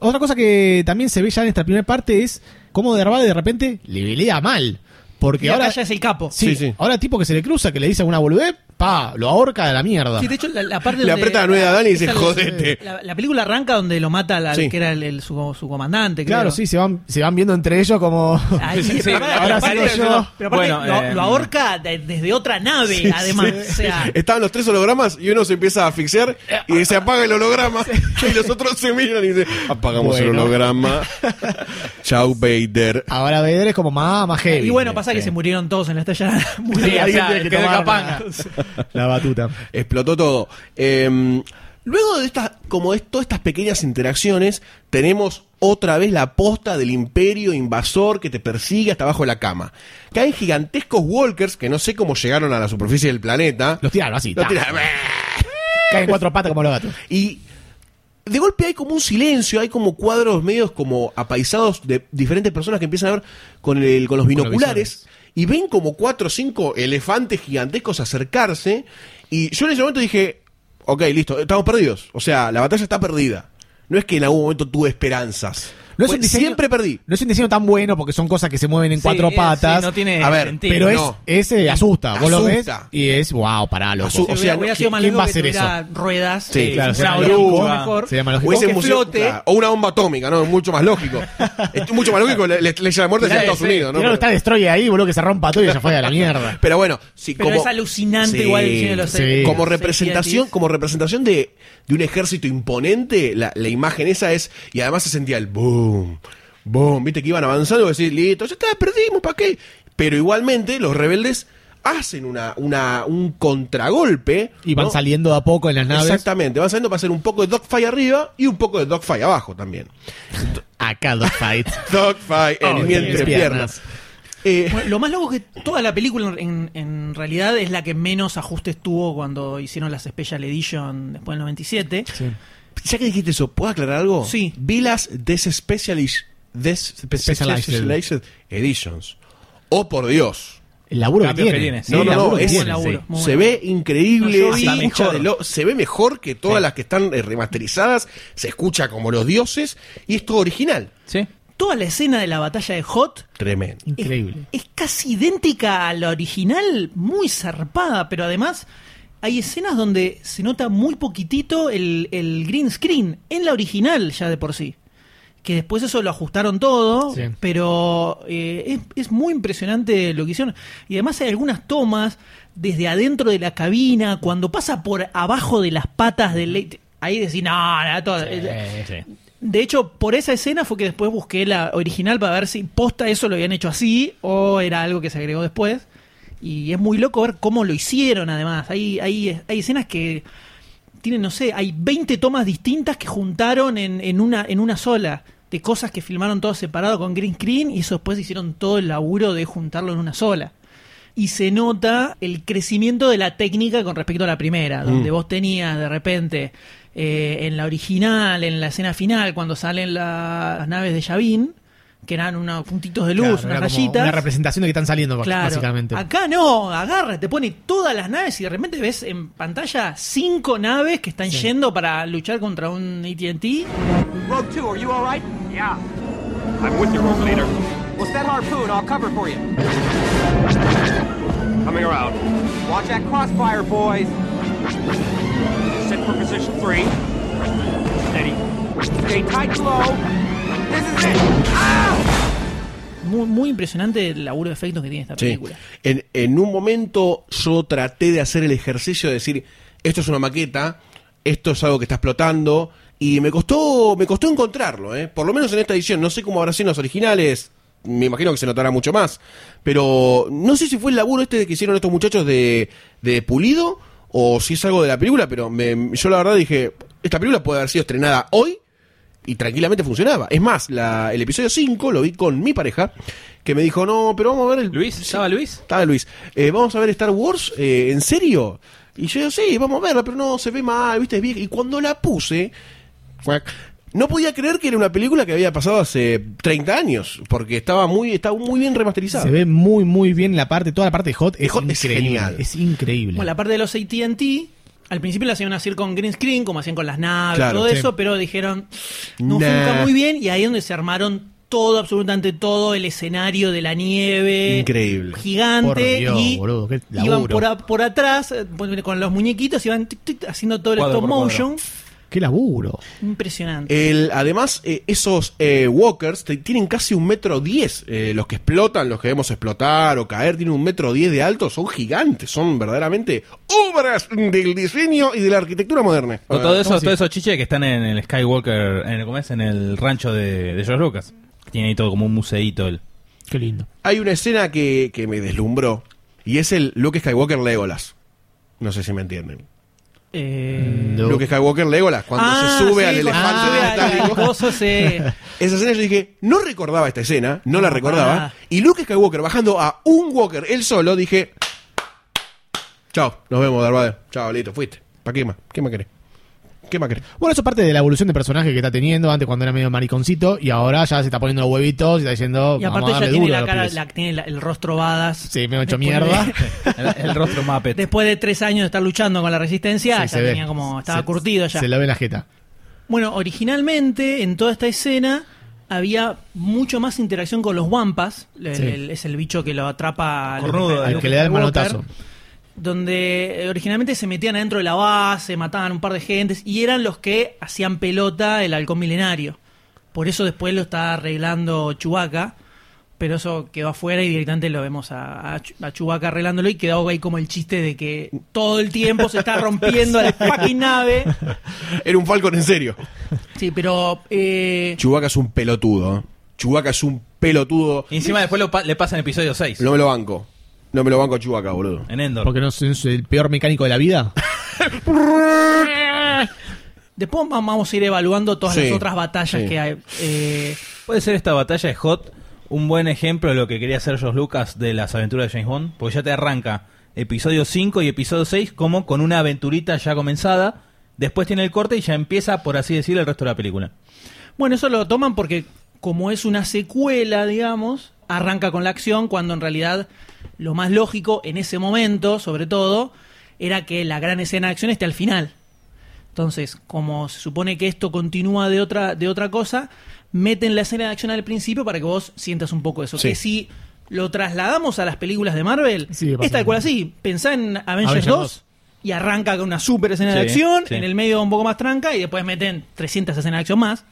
Otra cosa que también se ve ya en esta primera parte es cómo Dervade de repente le pelea mal. Porque Y ahora. ya es el capo. Sí, Sí, sí. ahora tipo que se le cruza, que le dice una boludez, pa, lo ahorca de la mierda. Sí, de hecho, la, la parte Le donde- aprieta la nueva a Dani y dice, esa- "Jodete". La, la película arranca donde lo mata Sí. que era el, el- su, su comandante. claro, creo. sí, se van, se van viendo entre ellos como. Ahí, Sí, sí, pero, ahora pero sigo aparte, yo. pero aparte Bueno, lo, eh, lo ahorca de- desde otra nave, además. O sea, estaban los tres hologramas y uno se empieza a asfixiar y se apaga el holograma y los otros se miran y dicen, apagamos el Bueno. holograma. Chau, Vader. Ahora Vader es como más, más heavy. y bueno, pasa que se murieron todos en la estalla. Muy Sí, bien. o sea, tiene que quedó tomar capanga. La batuta. explotó todo. Eh, luego de estas, como es, todas estas pequeñas interacciones, tenemos otra vez la posta del imperio invasor que te persigue hasta abajo de la cama. Caen gigantescos walkers que no sé cómo llegaron a la superficie del planeta. Los tiraron así. Los Caen cuatro patas como los gatos. Y de golpe hay como un silencio, hay como cuadros medios como apaisados de diferentes personas que empiezan a ver con, el, con los binoculares y ven como cuatro o cinco elefantes gigantescos acercarse. Y yo en ese momento dije, ok, listo, estamos perdidos. O sea, la batalla está perdida. No es que en algún momento tuve esperanzas. No es Fue- un diseño- siempre perdí. No es un diseño tan bueno porque son cosas que se mueven en Sí, cuatro eh, patas. sí, no tiene A ver, sentido. pero es, no. ese asusta. Vos lo ves Asusta. y es, wow, pará, loco. Asu- o sea, hubiera, sido más ¿quién va a que hacer eso? ruedas. Sí, eh, claro, sería lógico. mejor. Sería más lógico. Hubiese que museo- flote. claro, o una bomba atómica, ¿no? Es mucho más lógico. es mucho más lógico le, le, le la muerte Sí, Estados. Unidos, ¿no? Claro, está Destroyer ahí, boludo, que se rompa todo y ya fue a la mierda. Pero bueno, sí, Pero como, es alucinante igual el diseño de los como representación, como representación de, un ejército imponente, la, la imagen esa es, y además se sentía el boom, boom, viste que iban avanzando y decís, listo, ya está, perdimos, ¿para qué? Pero igualmente los rebeldes hacen una, una, un contragolpe. Y van ¿no? saliendo de a poco en las naves. Exactamente, van saliendo para hacer un poco de dogfight arriba y un poco de dogfight abajo también. Acá Dogfight. Dogfight en Oh, mi entre entrepiernas. Eh, Bueno, lo más loco es que toda la película en, en realidad es la que menos ajustes tuvo cuando hicieron las Special Edition después del 97. Ya que dijiste eso, ¿puedo aclarar algo? Sí. Vi las Despecialized Specialized Editions. Oh, por Dios. El laburo que tiene. que tiene, sí. No, no, no, que es- tiene, laburo. sí. Muy se ve increíble, No, yo se, escucha de lo- se ve mejor que todas Sí. las que están eh, remasterizadas, se escucha como los dioses y es todo original. Sí. Toda la escena de la batalla de Hot Tremendo. Increíble. es casi idéntica a la original, muy zarpada, pero además hay escenas donde se nota muy poquitito el, el green screen en la original ya de por sí. Que después eso lo ajustaron todo, Sí. pero eh, es, es muy impresionante lo que hicieron. Y además hay algunas tomas desde adentro de la cabina, cuando pasa por abajo de las patas del... late- Ahí decís, no, no, todo- de hecho, por esa escena fue que después busqué la original para ver si posta eso lo habían hecho así o era algo que se agregó después. Y es muy loco ver cómo lo hicieron además. Hay, hay, hay escenas que tienen, no sé, hay 20 tomas distintas que juntaron en, en, una, en una sola. De cosas que filmaron todo separado con green screen y eso después hicieron todo el laburo de juntarlo en una sola. Y se nota el crecimiento de la técnica con respecto a la primera, donde vos tenías de repente eh, en la original, en la escena final, cuando salen las naves de Yavin, que eran unos puntitos de luz, Claro, unas era como rayitas. Una representación de que están saliendo, Claro. básicamente. Acá no, agarra, te pone todas las naves y de repente ves en pantalla cinco naves que están yendo para luchar contra un AT&T. Rogue 2, are you alright? Yeah. I'm with you, Rogue Leader. Well, set harpoon, I'll cover for you. Coming around. Watch that crossfire, boys. Set for position three. Steady. Stay tight low. Muy, muy impresionante el laburo de efectos que tiene esta Sí. película. En, en un momento yo traté de hacer el ejercicio de decir, esto es una maqueta, esto es algo que está explotando, y me costó, me costó encontrarlo, ¿eh? por lo menos en esta edición, no sé cómo habrá sido en los originales, me imagino que se notará mucho más, pero no sé si fue el laburo este que hicieron estos muchachos de, de Pulido, o si es algo de la película, pero me- yo la verdad dije, esta película puede haber sido estrenada hoy, y tranquilamente funcionaba. Es más, la- el episodio 5 lo vi con mi pareja, que me dijo, no, pero vamos a ver el... Luis, ¿estaba Luis? Estaba Luis. Eh, vamos a ver Star Wars, eh, ¿en serio? Y yo digo, sí, vamos a verla, pero no, se ve mal, viste, es vieja. Y cuando la puse, fue- no podía creer que era una película que había pasado hace 30 años, porque estaba muy, estaba muy bien remasterizada. Se ve muy, muy bien la parte, toda la parte de Hot es, Hot es genial. Es increíble. Bueno, la parte de los AT&T, al principio la hacían hacer con green screen, como hacían con las naves, Claro, todo sí. eso, pero dijeron, no Nah. funca muy bien, y ahí es donde se armaron todo, absolutamente todo, el escenario de la nieve. Increíble. Gigante. Por Dios, y boludo, qué iban por, a- por atrás, eh, con los muñequitos, iban tic, tic, haciendo todo el Cuadro stop por motion. Qué laburo. Impresionante. El, además, eh, esos eh, walkers te- tienen casi un metro diez. Eh, los que explotan, los que vemos explotar o caer, tienen un metro diez de alto. Son gigantes, son verdaderamente obras del diseño y de la arquitectura moderna. Con todo eso, ¿cómo todos esos chiches que están en el Skywalker, en el, ¿cómo es? En el rancho de, de George Lucas. Tiene ahí todo como un museíto. El... Qué lindo. Hay una escena que, que me deslumbró y es el Luke Skywalker Legolas. No sé si me entienden. Eh, No. Luke Skywalker Legolas, cuando ah, se sube sí, al cuando elefante se sube al- al metálico. coso, sí. Esa escena yo dije, no recordaba esta escena, no la recordaba. Y Luke Skywalker bajando a un Walker él solo, dije, chao, nos vemos, Darth. Chao, listo, fuiste. ¿Para qué más? ¿Qué más querés? ¿Qué más querés? Bueno, eso es parte de la evolución de personaje que está teniendo. Antes cuando era medio mariconcito y ahora ya se está poniendo los huevitos y está diciendo. Y aparte vamos a ya tiene la cara, la- tiene la- el rostro badas. Sí, me he hecho mierda. de- el, el rostro Muppet. Después de tres años de estar luchando con la resistencia, Sí, ya se ve. tenía como, estaba Se- curtido ya. Se lo ve la jeta. Bueno, originalmente en toda esta escena había mucho más interacción con los Wampas. El- Sí. el- es el bicho que lo atrapa Al Luke que le da el manotazo. Donde eh, originalmente se metían adentro de la base, mataban un par de gentes y eran los que hacían pelota el halcón milenario. Por eso después lo está arreglando Chewbacca. Pero eso quedó afuera y directamente lo vemos a, a, a Chewbacca arreglándolo y quedó ahí como el chiste de que todo el tiempo se está rompiendo la fucking nave. Era un Falcon en serio. Sí, pero eh, Chewbacca es un pelotudo. ¿eh? Chewbacca es un pelotudo. Y encima después lo pa- le pasa en episodio 6. No me lo banco. No me lo banco a Chewbacca, boludo. En Endor. Porque no es es el peor mecánico de la vida. después va- vamos a ir evaluando todas Sí, las otras batallas sí. que hay. Eh, ¿Puede ser esta batalla de Hot un buen ejemplo de lo que quería hacer George Lucas de las aventuras de James Bond? Porque ya te arranca episodio 5 y episodio 6 como con una aventurita ya comenzada. Después tiene el corte y ya empieza, por así decirlo, el resto de la película. bueno, eso lo toman porque como es una secuela, digamos, arranca con la acción cuando en realidad lo más lógico en ese momento, sobre todo, era que la gran escena de acción esté al final. Entonces, como se supone que esto continúa de otra, de otra cosa, meten la escena de acción al principio para que vos sientas un poco eso. Sí. Que si lo trasladamos a las películas de Marvel, Sí, es tal cual así. Pensá en Avengers, Avengers 2 2. y arranca con una super escena de acción, sí. en el medio un poco más tranca y después meten 300 escenas de acción más.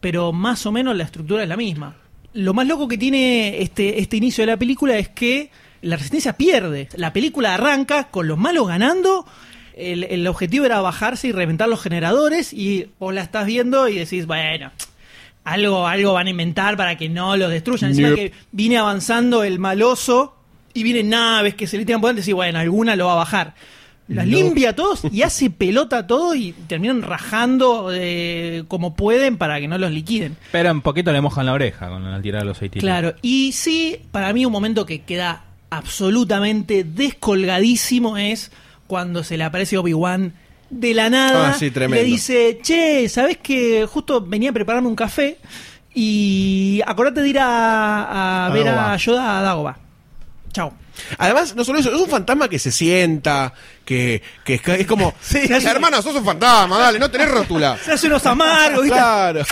Pero más o menos la estructura es la misma. Lo más loco que tiene este, este inicio de la película es que la resistencia pierde. La película arranca con los malos ganando. El, el objetivo era bajarse y reventar los generadores. Y vos la estás viendo y decís, bueno, algo, algo van a inventar para que no los destruyan. Encima que viene avanzando el maloso y vienen naves que se le tiran por delante y bueno, alguna lo va a bajar. Las limpia a todos y hace pelota a todo y terminan rajando eh, como pueden para que no los liquiden. Pero un poquito le mojan la oreja con la tirada de los seis tiros. Claro, y sí, para mí un momento que queda absolutamente descolgadísimo es cuando se le aparece Obi-Wan de la nada. Ah, sí, tremendo. Le dice, che, ¿sabes que justo venía a prepararme un café? Y acordate de ir a, a ver a Yoda a Dagoba. Chao. Además, no solo eso, es un fantasma que se sienta, que, que es, es como, Sí, sí. hermana, sos un fantasma, dale, no tenés rótula. Se hace unos amargos, ¿viste? Claro.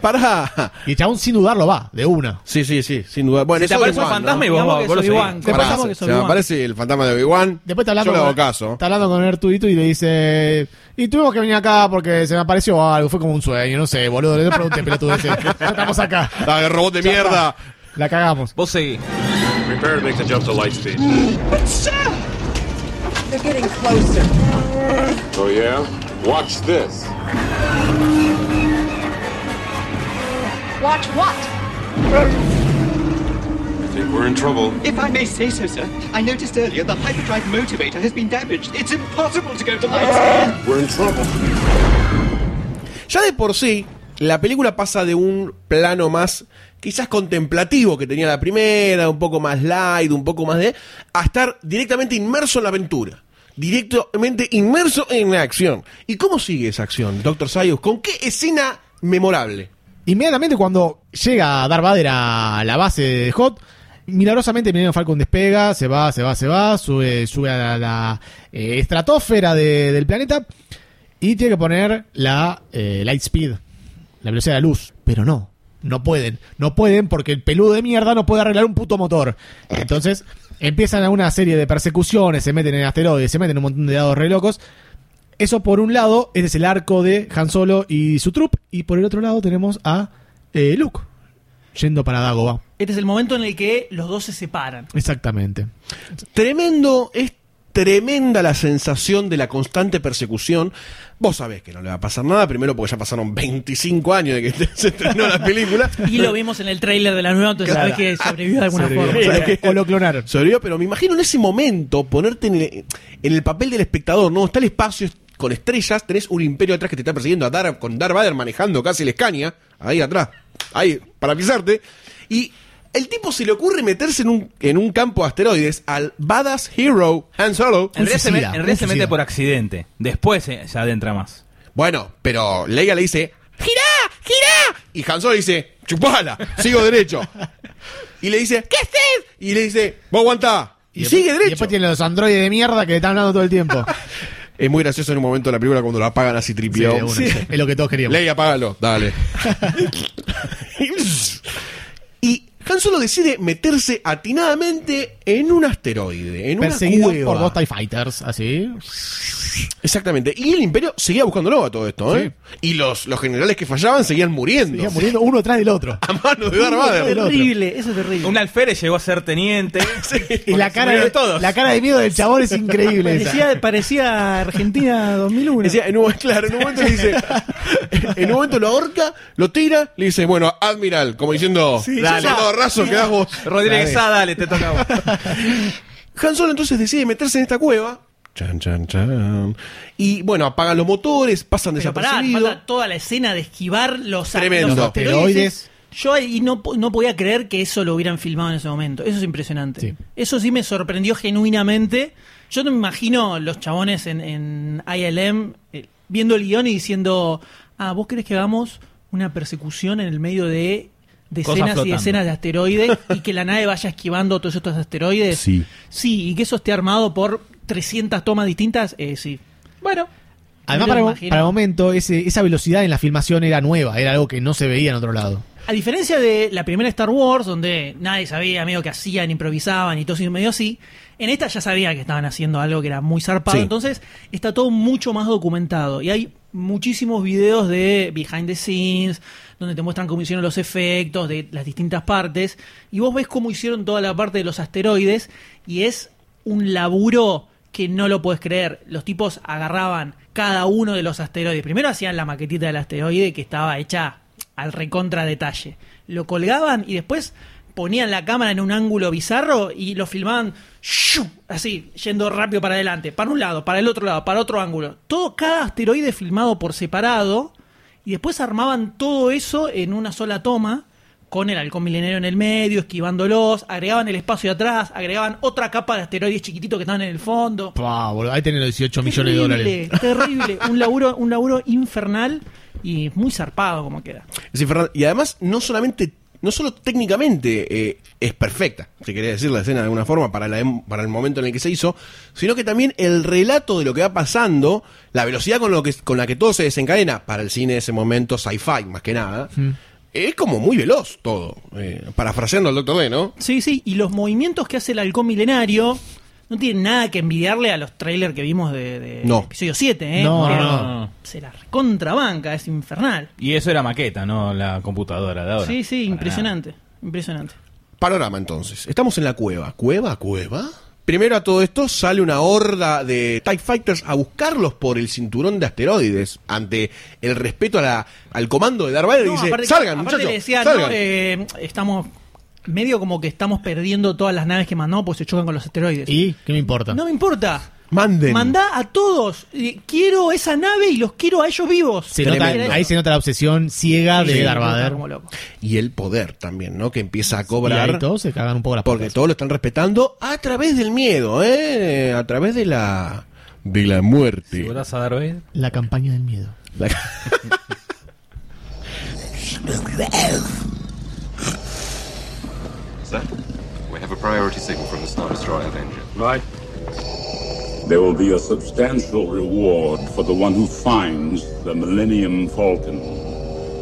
Pará. Y el chabón sin dudarlo va, de una. Sí, sí, sí, sin duda. Bueno, Si te aparece un fantasma y vos, vos lo es seguís. Obi-Wan. Pará, Pensamos se, que es se me aparece el fantasma de Obi-Wan. Después está hablando, Yo le hago con, caso. está hablando con Arturito y le dice. Y tuvimos que venir acá porque se me apareció algo, fue como un sueño, no sé, boludo. Le pregunté, ese. Ya estamos acá. Ah, el robot de mierda. La cagamos. Vos seguís. Prepare to make the jump to light speed. They're getting closer. Oh, yeah? Watch this. Watch what? I think we're in trouble. If I may say so, sir, I noticed earlier the hyperdrive motivator has been damaged. It's impossible to go to light speed. We're in trouble. Ya de por sí, la película pasa de un plano más quizás contemplativo que tenía la primera, un poco más light, un poco más de... a estar directamente inmerso en la aventura. Directamente inmerso en la acción. ¿Y cómo sigue esa acción, Doctor Sayus? ¿Con qué escena memorable? Inmediatamente cuando llega Darth Vader a la base de Hot, milagrosamente Millennium Falcon despega, se va, se va, se va, sube, sube a la, eh, estratosfera de- del planeta y tiene que poner la eh, light speed, la velocidad de la luz. Pero no, no pueden, no pueden porque el peludo de mierda no puede arreglar un puto motor. Entonces empiezan a una serie de persecuciones, se meten en asteroides, se meten en un montón de dados re locos. Eso por un lado, ese es el arco de Han Solo y su troupe. Y por el otro lado tenemos a eh, Luke, yendo para Dagobah. Este es el momento en el que los dos se separan. Exactamente. Tremendo, es tremenda la sensación de la constante persecución. Vos sabés que no le va a pasar nada, primero porque ya pasaron 25 años de que se estrenó la película. Y lo vimos en el tráiler de la nueva, entonces Claro. sabes que sobrevivió de alguna Sobrevivió. forma. O lo- o lo clonaron. Sobrevivió, pero me imagino en ese momento ponerte en el, en el papel del espectador, ¿no? Está el espacio con estrellas, tenés un imperio atrás que te está persiguiendo a Dar, con Darth Vader manejando casi la Escaña, ahí atrás, ahí, para pisarte. Y el tipo se le ocurre meterse en un, en un campo de asteroides al Badass Hero Han Solo. En realidad, se, me- suicida, en realidad un se mete por accidente. Después se, se adentra más. Bueno, pero Leia le dice, ¡Girá! ¡Girá! Y Han Solo dice, ¡chupala! Sigo derecho. Y le dice, ¿qué haces? Y le dice, vos aguantá. Y, después- sigue Y derecho. después tiene los androides de mierda que le están hablando todo el tiempo. Es muy gracioso en un momento de la película cuando lo apagan así Sí, tripio. de una, sí. Es lo que todos queríamos. Leia, apágalo, dale. Han Solo decide meterse atinadamente en un asteroide, en Perseguido una cueva. por dos TIE Fighters, así. Exactamente. Y el Imperio seguía buscándolo a todo esto, ¿eh? Y los, los generales que fallaban seguían muriendo. Seguían muriendo uno tras del otro. A manos de Darth Vader. Terrible, eso es terrible. Un alférez llegó a ser teniente. Y la cara, de, todos. la cara de miedo del chabón es increíble. Parecía, parecía Argentina 2001. Decía, en un, claro, en un momento le dice, en un momento lo ahorca, lo tira, le dice, bueno, admiral, como diciendo, dale, todo Rodríguez dale, te toca a vos. Han Solo entonces decide meterse en esta cueva. Chan, chan, chan. Y bueno, apagan los motores, pasan Pero pará, desapercibidos. falta toda la escena de esquivar los, Tremendo. los asteroides. Yo ahí no, po- no podía creer que eso lo hubieran filmado en ese momento. Eso es impresionante. Sí. Eso sí me sorprendió genuinamente. Yo no me imagino los chabones en, en ILM eh, viendo el guion y diciendo, ah, vos querés que hagamos una persecución en el medio de decenas y decenas de asteroides y que la nave vaya esquivando todos estos asteroides. Sí. Sí, y que eso esté armado por 300 tomas distintas. Eh, sí. Bueno. Además, para, el- imagino. para el momento, ese, esa velocidad en la filmación era nueva, era algo que no se veía en otro lado. A diferencia de la primera Star Wars, donde nadie sabía medio que hacían, improvisaban y todo medio así, en esta ya sabía que estaban haciendo algo que era muy zarpado. Sí. Entonces está todo mucho más documentado. Y hay muchísimos videos de behind the scenes, donde te muestran cómo hicieron los efectos de las distintas partes. Y vos ves cómo hicieron toda la parte de los asteroides. Y es un laburo que no lo puedes creer. Los tipos agarraban cada uno de los asteroides. Primero hacían la maquetita del asteroide que estaba hecha al recontra detalle. Lo colgaban y después ponían la cámara en un ángulo bizarro y lo filmaban ¡shu! así, yendo rápido para adelante, para un lado, para el otro lado, para otro ángulo. Todo, cada asteroide filmado por separado y después armaban todo eso en una sola toma con el halcón milenario en el medio, esquivándolos, agregaban el espacio de atrás, agregaban otra capa de asteroides chiquititos que estaban en el fondo. Pua, boludo, ahí tenés los 18 millones de dólares. Terrible, terrible. Un laburo, un laburo infernal y muy zarpado como queda. Sí, Fernan- Y además, no solamente, no solo técnicamente eh, es perfecta, si querés decir la escena de alguna forma, para, la em- para el momento en el que se hizo, sino que también el relato de lo que va pasando, la velocidad con, lo que, con la que todo se desencadena, para el cine de ese momento, sci-fi más que nada, es como muy veloz todo. Eh, parafraseando al Doctor D, ¿no? Sí, sí, y los movimientos que hace el halcón milenario no tienen nada que envidiarle a los trailers que vimos de, de No. episodio 7, ¿eh? No, no. Se la contrabanca, es infernal. Y eso era maqueta, no la computadora de ahora. Sí, sí, Para impresionante. Impresionante. Panorama entonces. Estamos en la cueva. ¿Cueva? ¿Cueva? Primero a todo esto sale una horda de TIE Fighters a buscarlos por el cinturón de asteroides ante el respeto a la, al comando de Darth Vader y dice, aparte- salgan aparte muchachos, le decía, salgan". no, eh, estamos medio como que estamos perdiendo todas las naves que mandó pues se chocan con los asteroides. ¿Y qué me importa? No me importa. Manden. Mandá a todos. Eh, quiero esa nave y los quiero a ellos vivos. Se nota- Tremendo. ahí se nota la obsesión ciega de Sí, Darth está Vader. como loco. Y el poder también, ¿no? Que empieza a Y ahí cobrar. todos se cagan un poco las Porque patas. todos lo están respetando a través del miedo, ¿eh? A través de la... De la muerte. ¿Segurás a Darth Vader? La campaña del miedo. La- Sir, we have a priority signal from the Star Destroyer Avenger. Right. There will be a substantial reward for the one who finds the Millennium Falcon.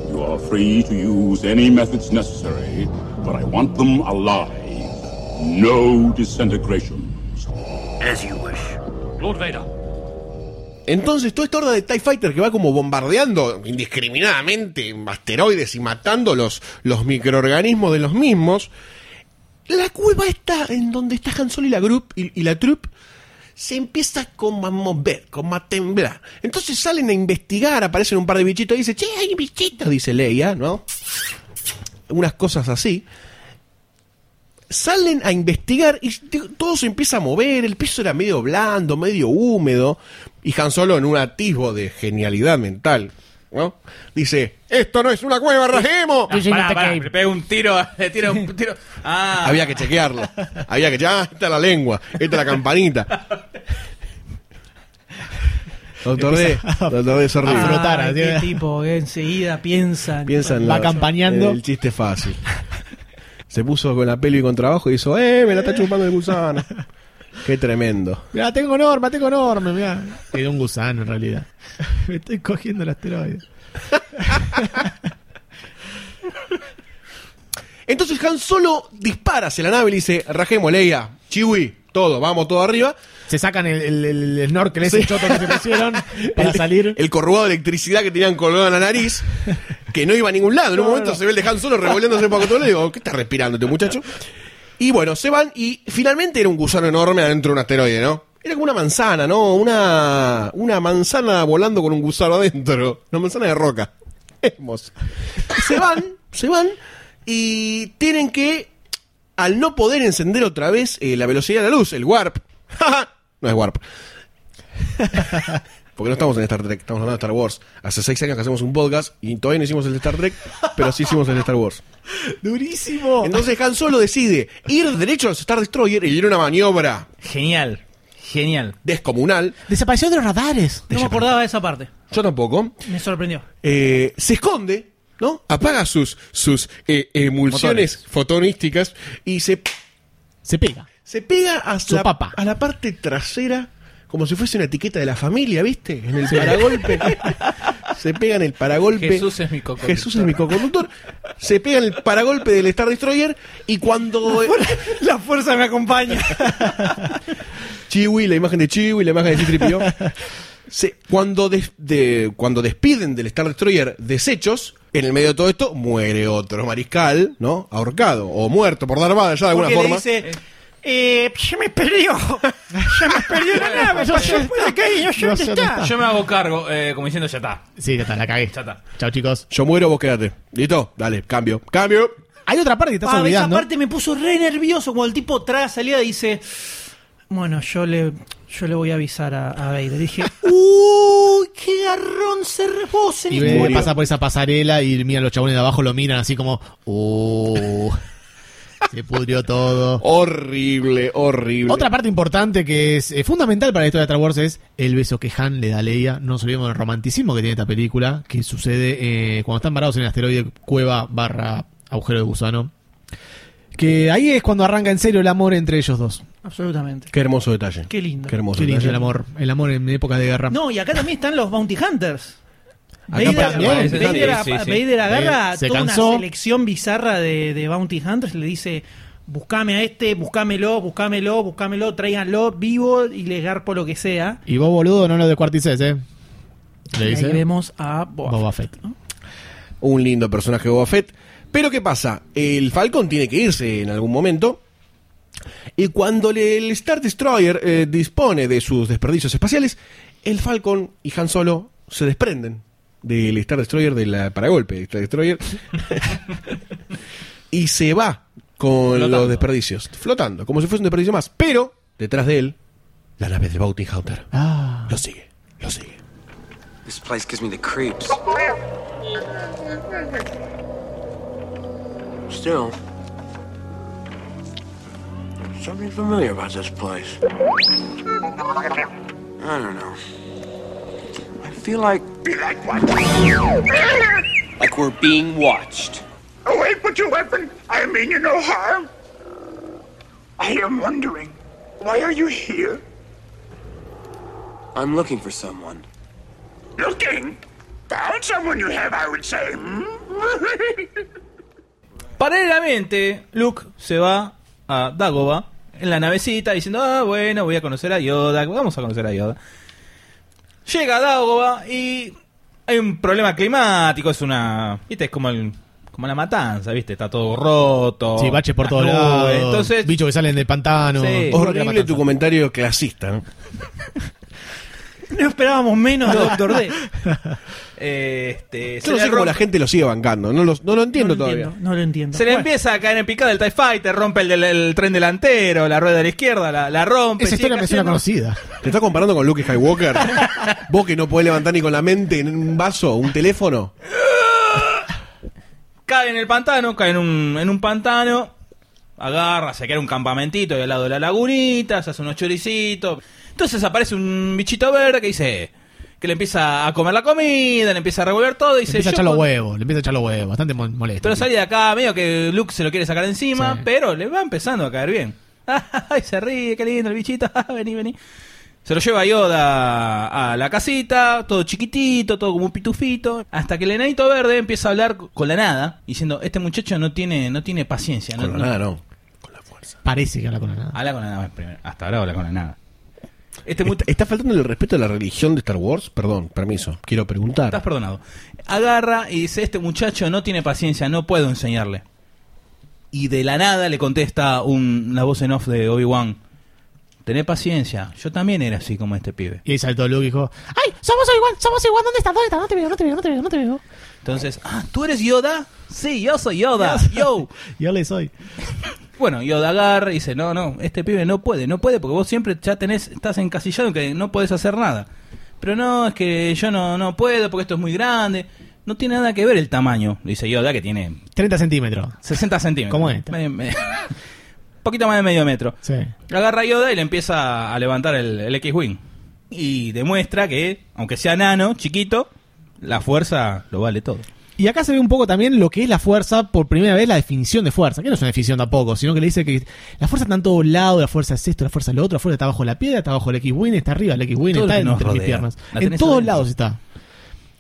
You are free to use any methods necessary, but I want them alive. No disintegrations. As you wish. Lord Vader. Entonces, toda esta horda de TIE Fighter que va como bombardeando indiscriminadamente asteroides y matando los, los microorganismos de los mismos, la cueva está en donde está Han Solo y la, group, y, la troupe se empieza como a mover, como a temblar. Entonces salen a investigar, aparecen un par de bichitos y dice, che, hay bichitos, dice Leia, ¿no? Unas cosas así. Salen a investigar y todo se empieza a mover, el piso era medio blando, medio húmedo, y Han Solo en un atisbo de genialidad mental, ¿no? Dice, esto no es una cueva, rajemos. Ah, le pega un tiro, le tira un tiro. Ah, Había que chequearlo. Había que ya, esta es la lengua, esta es la campanita. Doctor D, Doctor D qué tipo que enseguida piensan. Piensa en Va la- campañando. El chiste fácil. Se puso con la peli con trabajo y hizo, ¡eh! Me la está chupando el gusano. Qué tremendo. Mirá, tengo norma, tengo norma, mirá. Era un gusano en realidad. Me estoy cogiendo el asteroide. Entonces Han Solo dispara hacia la nave y le dice, rajemos, Leia, Chiwi, todo, vamos todo arriba. Se sacan el, el, el snorkel ese choto que se pusieron para el, salir. El corrugado de electricidad que tenían colgado en la nariz, que no iba a ningún lado. En un No, momento no. se ve el de Han Solo revolviéndose para todo lado y digo, ¿qué está respirando este muchacho? Y bueno, se van y finalmente era un gusano enorme adentro de un asteroide, ¿no? Era como una manzana, ¿no? Una, una manzana volando con un gusano adentro. Una manzana de roca. Se van, se van y tienen que, al no poder encender otra vez eh, la velocidad de la luz, el warp. no es warp. Porque no estamos en Star Trek, estamos hablando de Star Wars. Hace seis años que hacemos un podcast y todavía no hicimos el de Star Trek, pero sí hicimos el de Star Wars. Durísimo. Entonces Han Solo decide ir derecho a los Star Destroyer y ir a una maniobra Genial, genial. descomunal. Desapareció de los radares. No me acordaba de esa parte. Yo tampoco. Me sorprendió. Eh, se esconde, ¿no? Apaga sus, sus eh, emulsiones fotonísticas y se, Se pega. se pega a Su la, papa. a la parte trasera como si fuese una etiqueta de la familia, ¿viste? En el paragolpe. se pega en el paragolpe. Jesús es mi coconductor. Jesús es mi coconductor. Se pega en el paragolpe del Star Destroyer y cuando... La fuerza me acompaña. Chiwi, la imagen de Chiwi, la imagen de Citripio. Se, cuando, des- de- cuando despiden del Star Destroyer desechos, en el medio de todo esto muere otro mariscal, ¿no? Ahorcado o muerto por dar ya de alguna Porque forma. le dice, eh, se me perdió. Se me perdió la nave. No se puede caer, no sé No dónde sé dónde está. Yo me hago cargo, eh, como diciendo, ya está. Sí, ya está, la cagué. Ya está. Chao, chicos. Yo muero, vos quédate. ¿Listo? Dale, cambio. Cambio. Hay otra parte que estás Ah, esa olvidando. parte me puso re nervioso cuando el tipo traga salida y dice, bueno, yo le, yo le voy a avisar a, a Vader. Dije, uy, qué garrón se repose en Y ve, pasa por esa pasarela y mira los chabones de abajo lo miran así como, uh, se pudrió todo. Horrible, horrible. Otra parte importante que es eh, fundamental para la historia de Star Wars es el beso que Han le da a Leia. No nos olvidemos del romanticismo que tiene esta película, que sucede eh, cuando están parados en el asteroide cueva barra agujero de gusano. Que ahí es cuando arranca en serio el amor entre ellos dos. Absolutamente. Qué hermoso detalle. Qué lindo. Qué hermoso Qué lindo detalle. el amor, el amor en época de guerra. No, y acá también están los Bounty Hunters. Vader, Vader- Vader- sí, sí. Vader agarra se toda cansó. una selección bizarra de, de Bounty Hunters y le dice: Buscame a este, buscámelo, buscámelo, buscámelo, tráiganlo vivo y le garpo lo que sea. Y vos, boludo, no lo descuartices, ¿eh? Le dice. ahí vemos a Boba, Boba Fett, Fett. ¿no? Un lindo personaje Boba Fett. Pero ¿qué pasa? El Falcon tiene que irse en algún momento. Y cuando el Star Destroyer eh, dispone de sus desperdicios espaciales, el Falcon y Han Solo se desprenden del Star Destroyer, de la paragolpe de Star Destroyer, y se va con Flotando. los desperdicios, flotando, como si fuese un desperdicio más. Pero, detrás de él, la nave del Bounty Hunter. Ah. Lo sigue, lo sigue. This place gives me the creeps. Still, something familiar about this place. I don't know. I feel like. Be like what? like we're being watched. Oh, wait, put your weapon. I mean you no harm. I am wondering, why are you here? I'm looking for someone. Looking? Found someone you have, I would say. hmm? Paralelamente, Luke se va a Dagobah en la navecita diciendo, ah, bueno, voy a conocer a Yoda, vamos a conocer a Yoda. Llega a Dagobah y hay un problema climático, es una... ¿Viste? Es como el... Como la matanza, ¿viste? Está todo roto. Sí, baches por todos lados. Entonces, bichos que salen del pantano. Sí. Horrible tu comentario clasista. ¿no? No esperábamos menos de Doctor D. eh, este, Yo no sé cómo la gente lo sigue bancando. No lo, no lo entiendo no lo todavía. entiendo, no lo entiendo. Se le Bueno, empieza a caer en picada el TIE Fighter, rompe el, del- el tren delantero, la rueda de la izquierda, la, la rompe. Esa historia me suena conocida. ¿Te estás comparando con Luke Skywalker? ¿Vos que no podés levantar ni con la mente en un vaso, un teléfono? cae en el pantano, cae en un, en un pantano, agarra, se queda un campamentito ahí al lado de la lagunita, se hace unos choricitos. Entonces aparece un bichito verde que dice que le empieza a comer la comida, le empieza a revolver todo y Le dice... empieza a "Yo echar los con- huevos, le empieza a echar los huevos. Bastante mo- molesto. Pero salí de acá, medio que Luke se lo quiere sacar encima, Sí. pero le va empezando a caer bien. Ay, se ríe, qué lindo el bichito, vení, vení. Se lo lleva Yoda a la casita, todo chiquitito, todo como un pitufito, hasta que el enanito verde empieza a hablar con la nada, diciendo, este muchacho no tiene, no tiene paciencia. no- Con la no- nada, no. Parece que habla con la nada. Habla con la nada primero. Hasta ahora habla con la nada. Este ¿Está, está faltando el respeto a la religión de Star Wars? Perdón, permiso. Quiero preguntar. Estás perdonado. Agarra y dice, este muchacho no tiene paciencia, no puedo enseñarle. Y de la nada le contesta un- una voz en off de Obi-Wan. Tené paciencia, yo también era así como este pibe. Y ahí saltó Luke y dijo: ¡Ay! Somos igual, somos igual. ¿Dónde estás? ¿Dónde estás? No te veo, no te veo, no te veo, no te veo. Entonces, ah, ¿tú eres Yoda? Sí, yo soy Yoda. Yo. Yo le soy. Bueno, Yoda agarra y dice, no, no, este pibe no puede, no puede porque vos siempre ya tenés, estás encasillado en que no podés hacer nada. Pero no, es que yo no, no puedo porque esto es muy grande. No tiene nada que ver el tamaño, dice Yoda, que tiene 30 centímetros. 60 centímetros. ¿Cómo es? Poquito más de medio metro. Sí. Agarra a Yoda y le empieza a levantar el, el X-Wing. Y demuestra que, aunque sea nano, chiquito, la fuerza lo vale todo. Y acá se ve un poco también lo que es la fuerza, por primera vez la definición de fuerza, que no es una definición tampoco, sino que le dice que la fuerza está en todos lados, la fuerza es esto, la fuerza es lo otro, la fuerza está bajo la piedra, está bajo el X-Wing, está arriba el X-Wing, está entre mis rodea. piernas. La En todos adentro. lados está.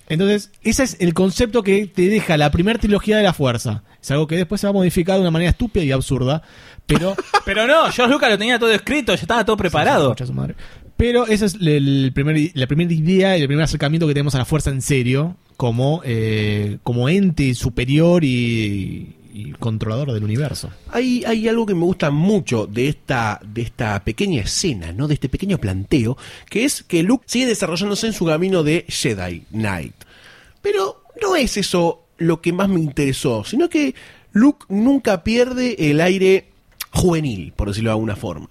Entonces, ese es el concepto que te deja la primera trilogía de la fuerza. Es algo que después se va a modificar de una manera estúpida y absurda, pero Pero no, George Lucas lo tenía todo escrito, ya estaba todo preparado. Concha su madre. Pero esa es la primera idea y el primer acercamiento que tenemos a la fuerza en serio, como, eh, como ente superior y, y controlador del universo. Hay, hay algo que me gusta mucho de esta, de esta pequeña escena, ¿no? De este pequeño planteo, que es que Luke sigue desarrollándose en su camino de Jedi Knight. Pero no es eso lo que más me interesó, sino que Luke nunca pierde el aire juvenil, por decirlo de alguna forma.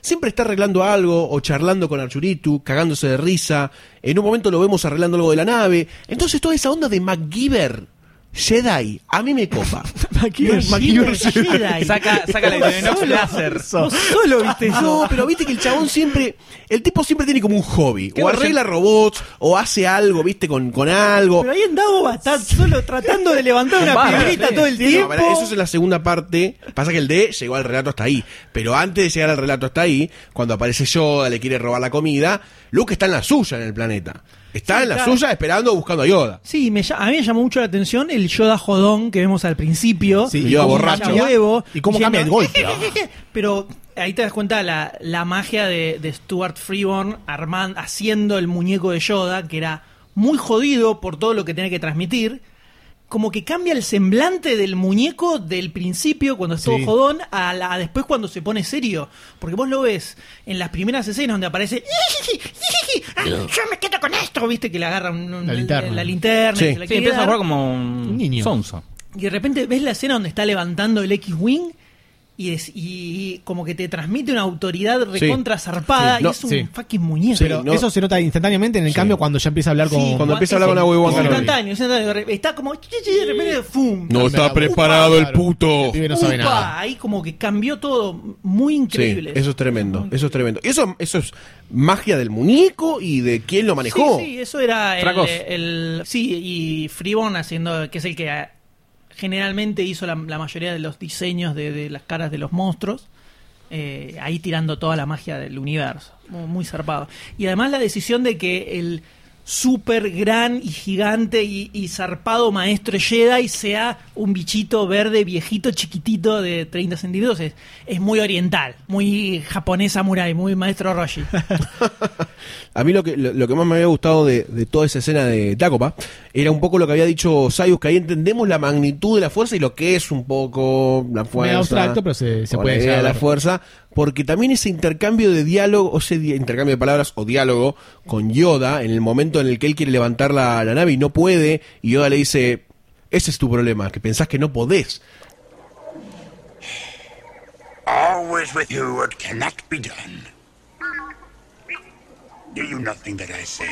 Siempre está arreglando algo o charlando con Archuritu, cagándose de risa. En un momento lo vemos arreglando algo de la nave. Entonces toda esa onda de MacGyver Jedi a mí me copa. MacGyver MacGyver Jedi. Saca, saca la Inox láser. Vos solo viste eso. No, pero viste que el chabón siempre, el tipo siempre tiene como un hobby. ¿Qué O versión? arregla robots, o hace algo, viste, con, con algo. Pero ahí en Dagobah está solo tratando de levantar una piedrita sí. todo el No, tiempo. eso es en la segunda parte. Pasa que el D llegó al relato hasta ahí. Pero antes de llegar al relato hasta ahí, cuando aparece Yoda, le quiere robar la comida, Luke está en la suya en el planeta. Está Sí, en la suya esperando, buscando a Yoda. Sí, me, a mí me llamó mucho la atención el Yoda jodón que vemos al principio. Sí, Yoda borracho. huevo, Y cómo cambia el golpe. Pero ahí te das cuenta la, la magia de, de Stuart Freeborn arman- haciendo el muñeco de Yoda, que era muy jodido por todo lo que tenía que transmitir. Como que cambia el semblante del muñeco del principio, cuando es todo Sí. jodón, a, la- a después cuando se pone serio. Porque vos lo ves en las primeras escenas donde aparece. "Ah, Yo me quedo con esto, viste que le agarra un- un- La linterna. la linterna Sí. y se la Sí, quiere empieza a jugar como un, Un niño. sonso. Y de repente ves la escena donde está levantando el X-Wing y, es- y como que te transmite una autoridad recontra zarpada Sí. No, y es un sí. fucking muñeco. Pero no- eso se nota instantáneamente en el cambio cuando ya empieza a hablar con. Sí, Cuando empieza a hablar con la es Kenobi. instantáneo, instantáneo. Está como de repente ¡fum! No está preparado el puto. El pibe no sabe Upa, nada. Ahí como que cambió todo muy increíble. Eso es tremendo, eso es tremendo. Eso, eso es magia del muñeco y de quién lo manejó. Sí, sí, eso era el, Fracos. el- Sí, y Freeborn haciendo, que es el que generalmente hizo la, mayoría de los diseños de, de las caras de los monstruos. eh, ahí tirando toda la magia del universo. Muy, muy zarpado. Y además la decisión de que el super gran y gigante y, y zarpado maestro Jedi sea un bichito verde viejito chiquitito de 30 centímetros es, es muy oriental, muy japonés samurai, muy maestro Roshi. A mí lo que, lo, lo que más me había gustado de, de toda esa escena de Tacopa era un poco lo que había dicho Sayus, que ahí entendemos la magnitud de la fuerza y lo que es un poco la fuerza. abstracto, pero se- se puede la la fuerza, porque también ese intercambio de diálogo, o ese di- intercambio de palabras o diálogo con Yoda, en el momento en el que él quiere levantar la, la nave y no puede, y Yoda le dice, ese es tu problema, que pensás que no podés. Always with you what cannot be done. Do you nothing that I say?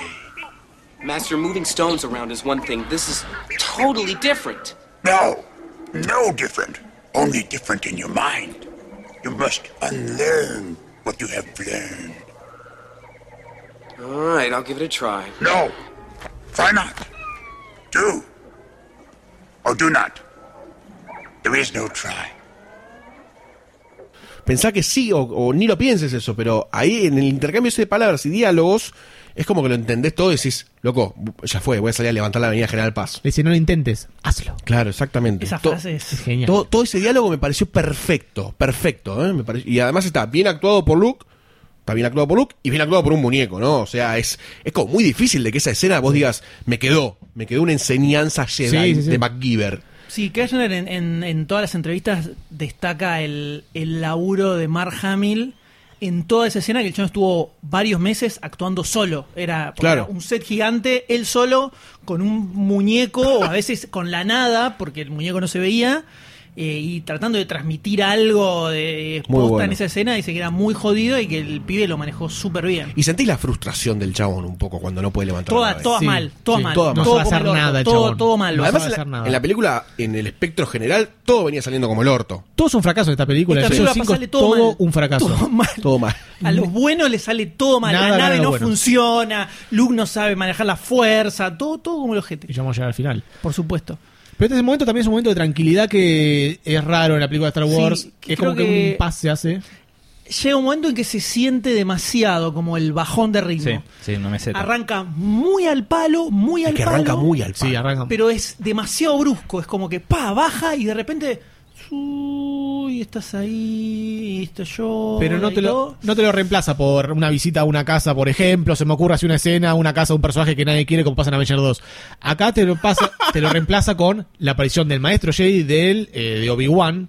Master, moving stones around is one thing. This is totally different. No, no different. Only different in your mind. You must unlearn what you have learned. All right, I'll give it a try. No, try not. Do. Or do not. There is no try. Pensá que sí o, o ni lo pienses eso, pero ahí en el intercambio ese de palabras y diálogos es como que lo entendés todo y decís, loco, ya fue, voy a salir a levantar la avenida General Paz. Le dice, no lo intentes, hazlo. Claro, exactamente. Esa To- frase es... Genial. todo, todo ese diálogo me pareció perfecto, perfecto. ¿eh? Me pareció- y además está bien actuado por Luke, está bien actuado por Luke y bien actuado por un muñeco, ¿no? O sea, es, es como muy difícil de que esa escena vos digas, me quedó, me quedó una enseñanza Jedi Sí, sí, sí. de MacGyver. Sí, Kirchner en, en- en todas las entrevistas destaca el, el laburo de Mark Hamill en toda esa escena que el chano estuvo varios meses actuando solo. Era, Claro. era un set gigante, él solo, con un muñeco, o a veces con la nada, porque el muñeco no se veía, eh, y tratando de transmitir algo de posta bueno. en esa escena, dice que era muy jodido y que el pibe lo manejó súper bien. Y sentís la frustración del chabón un poco cuando no puede levantar la Todas, Sí, mal, todas sí, mal. No todo se va a hacer nada el todo, chabón. todo mal. No Además, en la, nada. en la película, en el espectro general, todo venía saliendo como el orto. Todo es un fracaso en esta película. Esta El película episodio cinco sale es todo, todo mal. un fracaso. Todo mal. Todo mal. A los buenos le sale todo mal. Nada, la nave nada no bueno. funciona. Luke no sabe manejar la fuerza. Todo, todo como el Y ojete. ya vamos a llegar al final. Por supuesto. Pero este momento también es un momento de tranquilidad que es raro en la película de Star Sí, Wars. que es como creo que, que- un paz se hace. Llega un momento en que se siente demasiado como el bajón de ritmo. Sí, sí, no me sé. Arranca muy al palo, muy al Es que palo. arranca muy al palo. Sí, arranca. Pero es demasiado brusco. Es como que pa, baja y de repente. Uy, estás ahí, y estoy yo. Pero no te, lo, no te lo reemplaza por una visita a una casa, por ejemplo. Se me ocurre así una escena, una casa, un personaje que nadie quiere, como pasa en Avenger 2. Acá te lo, pasa, te lo reemplaza con la aparición del maestro Jedi del, eh, de Obi-Wan,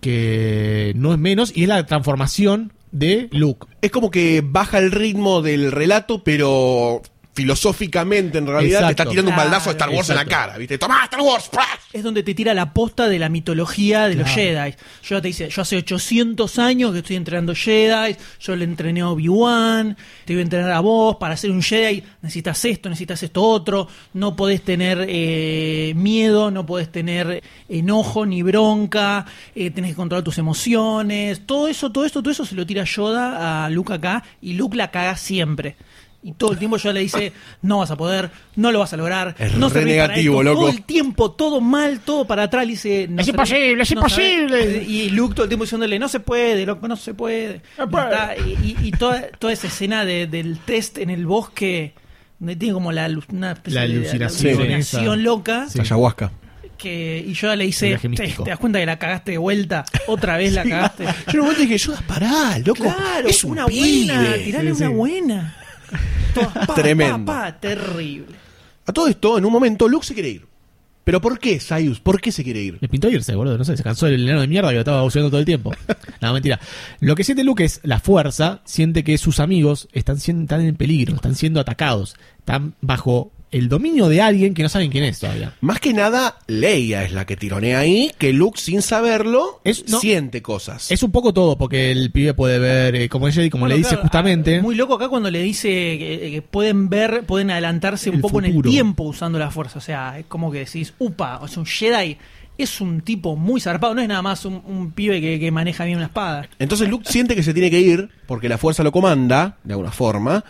que no es menos, y es la transformación de Luke. Es como que baja el ritmo del relato, pero filosóficamente en realidad te está tirando un baldazo de Star Wars en la cara, ¿viste? ¡Tomá, Star Wars! Es donde te tira la posta de la mitología de los Jedi. Yo te dice, yo hace 800 años que estoy entrenando Jedi, yo le entrené a Obi-Wan, te voy a entrenar a vos, para ser un Jedi necesitas esto, necesitas esto otro, no podés tener eh, miedo, no podés tener enojo ni bronca, eh, tenés que controlar tus emociones, todo eso, todo esto, todo eso se lo tira Yoda a Luke acá y Luke la caga siempre. Y todo el tiempo yo le dice, no vas a poder, no lo vas a lograr, Es no re servís para negativo, esto". loco. Todo el tiempo, todo mal, todo para atrás, le dice... No Es servís- imposible, es no imposible. sabés. Y Luke todo el tiempo diciéndole, no se puede, loco, no se puede. Y, está- y- y- y toda, toda esa escena de- del test en el bosque, donde tiene como la, una especie La de alucinación alucinación loca. Sí. Ayahuasca. Que, y yo le hice, ¿te, das cuenta que la cagaste de vuelta? Otra vez la cagaste. Yo en un momento dije, yo, pará, loco. Claro, es un una pibe. buena, tirale Sí, una sí. buena. Todas, pa, Tremendo. pa, pa, terrible. A todo esto, en un momento, Luke se quiere ir. ¿Pero por qué, Sayus? ¿Por qué se quiere ir? Le pintó irse, boludo. No sé, se cansó del enano de mierda que lo estaba buceando todo el tiempo. No, mentira. Lo que siente Luke es la fuerza. Siente que sus amigos están, siendo, están en peligro, están siendo atacados. Están bajo el dominio de alguien que no saben quién es todavía. Más que nada, Leia es la que tironea ahí, que Luke, sin saberlo, no. siente cosas. Es un poco todo, porque el pibe puede ver, eh, como ella y como Bueno, le dice claro, justamente. Muy loco acá cuando le dice que, que pueden ver, pueden adelantarse un poco en el tiempo usando la fuerza. O sea, es como que decís, upa, o sea, un Jedi es un tipo muy zarpado, no es nada más un, un pibe que, que maneja bien una espada. Entonces Luke siente que se tiene que ir, porque la fuerza lo comanda, de alguna forma,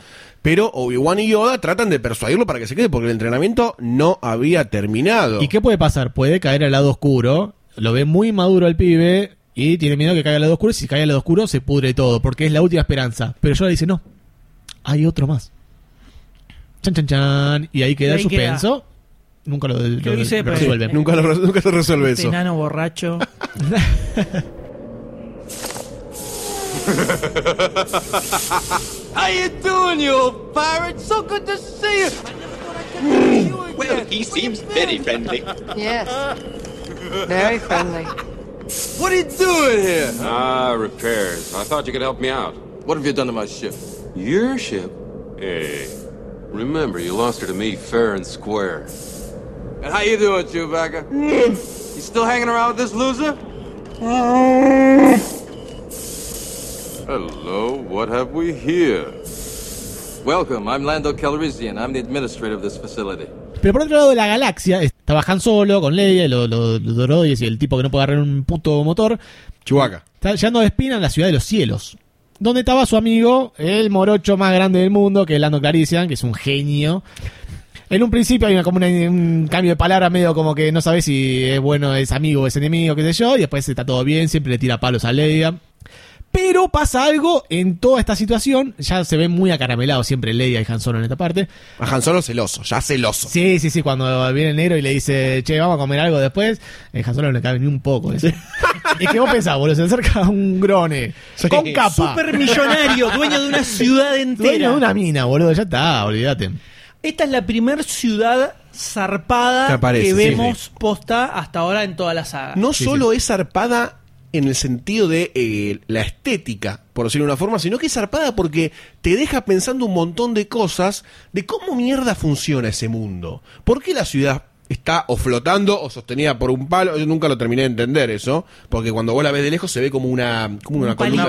pero Obi-Wan y Yoda tratan de persuadirlo para que se quede, porque el entrenamiento no había terminado. ¿Y qué puede pasar? Puede caer al lado oscuro. Lo ve muy maduro el pibe y tiene miedo que caiga al lado oscuro. Y si cae al lado oscuro, se pudre todo, porque es la última esperanza. Pero Yoda dice: No, hay otro más. Chan, chan, chan. Y ahí queda Y el ahí suspenso. Nunca lo, lo-. Nunca, lo, nunca se resuelve Este eso. enano borracho. How you doing, you old pirate? So good to see you. Well, he seems very friendly. Yes. Very friendly. What are you doing here? Ah, repairs. I thought you could help me out. What have you done to my ship? Your ship? Hey. Remember, you lost her to me fair and square. And how you doing, Chewbacca? you still hanging around with this loser? Hello, what have we here? Welcome, I'm Lando Calrissian. I'm the administrator of this facility. Pero por otro lado de la galaxia, estaba Han Solo con Leia, los, los, y el tipo que no puede agarrar un puto motor. Chihuahua. Está llegando de Espina en la ciudad de los cielos. Donde estaba su amigo, el morocho más grande del mundo, que es Lando Clarician, que es un genio. En un principio hay una, como una- un cambio de palabra medio como que no sabes si es bueno, es amigo o es enemigo, qué sé yo, y después está todo bien, siempre le tira palos a Leia. Pero pasa algo en toda esta situación, ya se ve muy acaramelados siempre Leia y Han Solo en esta parte. A Han Solo celoso, ya celoso. Sí, sí, sí, cuando viene el negro y le dice, che, vamos a comer algo después, eh, Han Solo no le cabe ni un poco. es que vos pensás, boludo, se acerca un grone con capa. Super millonario, dueño de una ciudad entera. Dueño de una mina, boludo, ya está, olvídate. Esta es la primer ciudad zarpada Que aparece, que sí, vemos posta hasta ahora en toda la saga. No solo es zarpada en el sentido de eh, la estética, por decirlo de una forma, sino que es zarpada porque te deja pensando un montón de cosas de cómo mierda funciona ese mundo. ¿Por qué la ciudad está o flotando o sostenida por un palo? Yo nunca lo terminé de entender eso, porque cuando vos la ves de lejos se ve como una, como una Un columna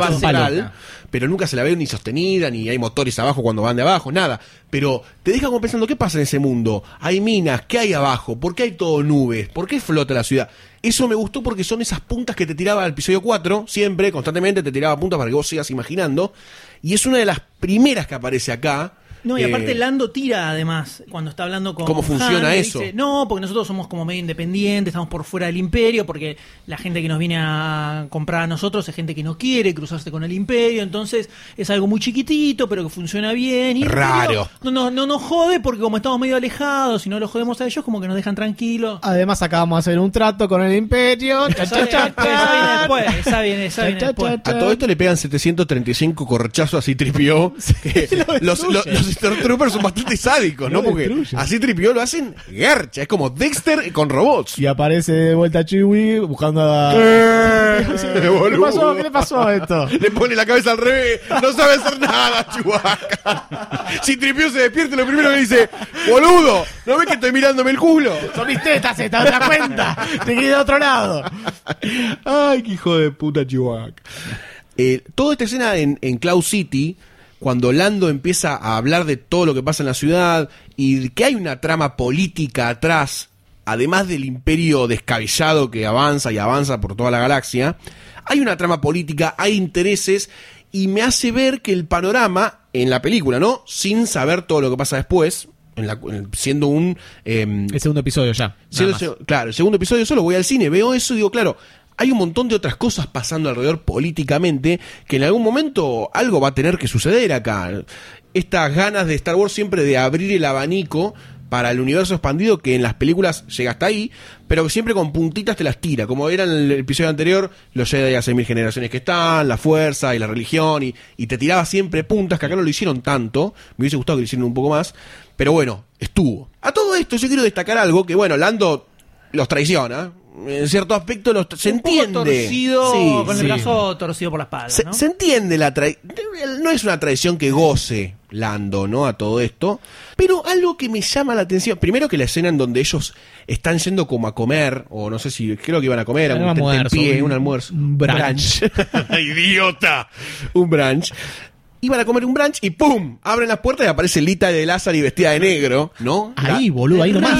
pero nunca se la ve ni sostenida, ni hay motores abajo cuando van de abajo, nada. Pero te deja como pensando, ¿qué pasa en ese mundo? Hay minas, ¿qué hay abajo? ¿Por qué hay todo nubes? ¿Por qué flota la ciudad? Eso me gustó porque son esas puntas que te tiraba el episodio 4, siempre, constantemente te tiraba puntas para que vos sigas imaginando. Y es una de las primeras que aparece acá. No, y Eh, aparte Lando tira además cuando está hablando con ¿Cómo funciona Han, eso? dice, no, porque nosotros somos como medio independientes, estamos por fuera del imperio, porque la gente que nos viene a comprar a nosotros es gente que no quiere cruzarse con el imperio, entonces es algo muy chiquitito, pero que funciona bien. Y Raro. No, no, no nos jode porque como estamos medio alejados y no los jodemos a ellos, como que nos dejan tranquilos. Además acabamos de hacer un trato con el imperio. Cha, cha, cha, esa viene cha. después, esa viene, esa viene Cha, cha, después. cha, A todo esto le pegan 735 corchazos así tripió. los, los Stormtroopers son bastante sádicos, ¿no? Porque destruye. así tripió lo hacen garcha. Es como Dexter con robots. Y aparece de vuelta Chewie buscando a... ¿Qué le pasó? ¿Qué le pasó a esto? Le pone la cabeza al revés, no sabe hacer nada, Chewbacca. Si Tripio se despierta, lo primero que dice, boludo, ¿no ves que estoy mirándome el culo? Son mis tetas, ¿te das cuenta? Te quedé de otro lado. Ay, qué hijo de puta Chewbacca. Eh, toda esta escena en, en Cloud City, cuando Lando empieza a hablar de todo lo que pasa en la ciudad y que hay una trama política atrás, además del imperio descabellado que avanza y avanza por toda la galaxia, hay una trama política, hay intereses y me hace ver que el panorama en la película, ¿no? Sin saber todo lo que pasa después, en la- en- siendo un... em, El segundo episodio ya. Siendo claro, el segundo episodio solo voy al cine, veo eso y digo, claro, hay un montón de otras cosas pasando alrededor políticamente que en algún momento algo va a tener que suceder acá. Estas ganas de Star Wars siempre de abrir el abanico para el universo expandido que en las películas llega hasta ahí, pero que siempre con puntitas te las tira, como era en el episodio anterior, los Jedi hace mil generaciones que están, la fuerza y la religión, y, y te tiraba siempre puntas, que acá no lo hicieron tanto, me hubiese gustado que lo hicieran un poco más, pero bueno, estuvo. A todo esto yo quiero destacar algo que, bueno, Lando los traiciona, en cierto aspecto los, se Un poco entiende. torcido, Sí, con el brazo torcido por la espalda, Se, ¿no? se entiende la traición. No es una traición que goce Lando, ¿no? A todo esto. Pero algo que me llama la atención. Primero que la escena en donde ellos están yendo como a comer, o no sé si creo que iban a comer, Un un almuerzo, un- un almuerzo. un brunch. ¡Idiota! Un brunch. Iban a comer un brunch y ¡pum! Abren las puertas y aparece Lita de Lázaro y vestida de negro, ¿no? Ahí, La- boludo, ahí nomás.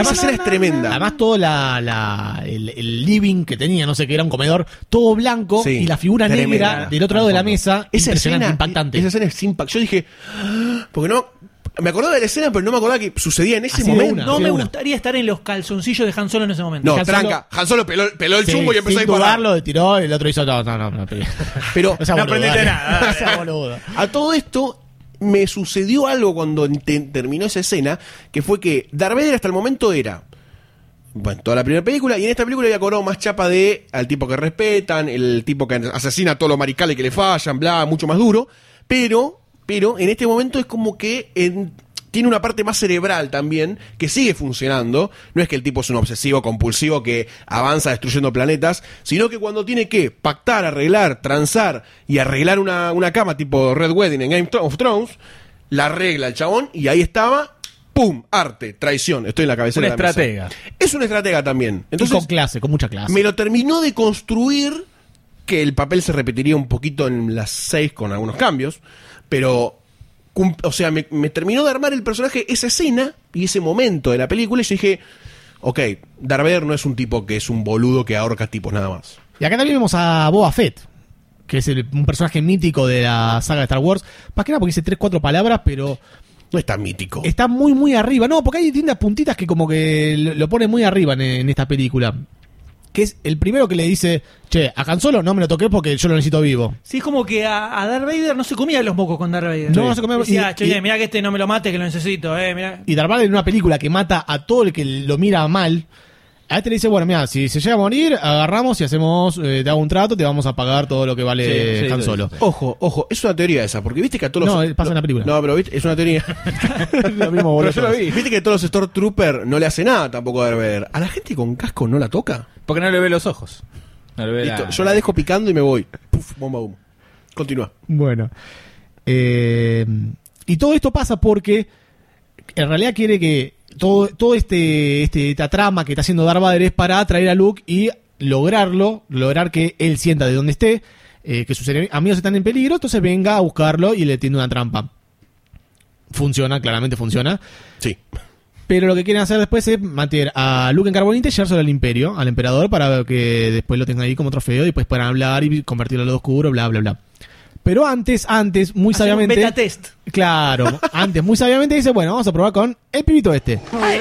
Esa escena es tremenda. Además, todo la, la- el, el living que tenía, no sé qué era un comedor, todo blanco Sí, y la figura tremenda. negra del otro lado de la mesa, Esa impresionante, escena, impactante. Esa escena es impactante. Yo dije, porque no, me acordaba de la escena, pero no me acordaba que sucedía en ese Así momento. una, No me una. gustaría estar en los calzoncillos de Han Solo en ese momento. No, Han Solo- tranca. Han Solo peló, peló el Sí, chumbo y empezó a sin disparar. dudarlo, tiró y el otro hizo no, no, no, no, Pero no sea No boludo, aprendiste dale. nada, No sea boludo. a todo esto me sucedió algo cuando te- terminó esa escena, que fue que Darth Vader hasta el momento era bueno, toda la primera película, y en esta película había cobrado más chapa de al tipo que respetan, el tipo que asesina a todos los maricales que le fallan, bla, mucho más duro, pero, pero en este momento es como que en- tiene una parte más cerebral también, que sigue funcionando, no es que el tipo es un obsesivo compulsivo que avanza destruyendo planetas, sino que cuando tiene que pactar, arreglar, transar y arreglar una, una cama tipo Red Wedding en Game of Thrones, la arregla el chabón y ahí estaba, ¡pum! Arte, traición, estoy en la cabecera Un de la mesa. estratega. Es un estratega también. Y Entonces, con clase, con mucha clase. me lo terminó de construir, que el papel se repetiría un poquito en las seis con algunos cambios, pero, o sea, me, me terminó de armar el personaje esa escena y ese momento de la película y yo dije, ok, Darth Vader no es un tipo que es un boludo que ahorca tipos nada más. Y acá también vemos a Boba Fett, que es el- un personaje mítico de la saga de Star Wars. Más que nada porque dice tres, cuatro palabras, pero No es tan mítico. está muy, muy arriba. No, porque hay distintas puntitas que como que lo, lo pone muy arriba en, en esta película. Que es el primero que le dice, che, a Han Solo no me lo toqué porque yo lo necesito vivo. Sí, es como que a, a Darth Vader no se comía los mocos con Darth Vader. No, no se comía- Decía, che, y- mira que este no me lo mate, que lo necesito, eh, mira. Y Darth Vader en una película que mata a todo el que lo mira mal, a este le dice, bueno, mira, si se llega a morir, agarramos y hacemos, eh, te hago un trato, te vamos a pagar todo lo que vale Sí, sí, Han sí. Solo. Ojo, ojo, es una teoría esa, porque viste que a todos No, los... pasa en la película. No, pero viste, es una teoría. Lo mismo, boludo. Pero yo lo vi. Viste que a todos los Stormtroopers no le hace nada tampoco a Darth Vader. ¿A la gente con casco no la toca? Porque no le ve los ojos. No le ve Listo, la- yo la dejo picando y me voy. Puf, bomba humo. Continúa. Bueno. Eh, y todo esto pasa porque en realidad quiere que todo, todo este, este, esta trama que está haciendo Darth Vader es para atraer a Luke y lograrlo, lograr que él sienta de donde esté, eh, que sus amigos están en peligro, entonces venga a buscarlo y le tiende una trampa. Funciona, claramente funciona. Sí. Pero lo que quieren hacer después es meter a Luke en carbonita y llevárselo al imperio, al emperador, para que después lo tengan ahí como trofeo y después puedan hablar y convertirlo al lado oscuro, bla, bla, bla. Pero antes, antes, muy sabiamente. beta test. Claro, antes, muy sabiamente dice, bueno, vamos a probar con el pibito este. Hey,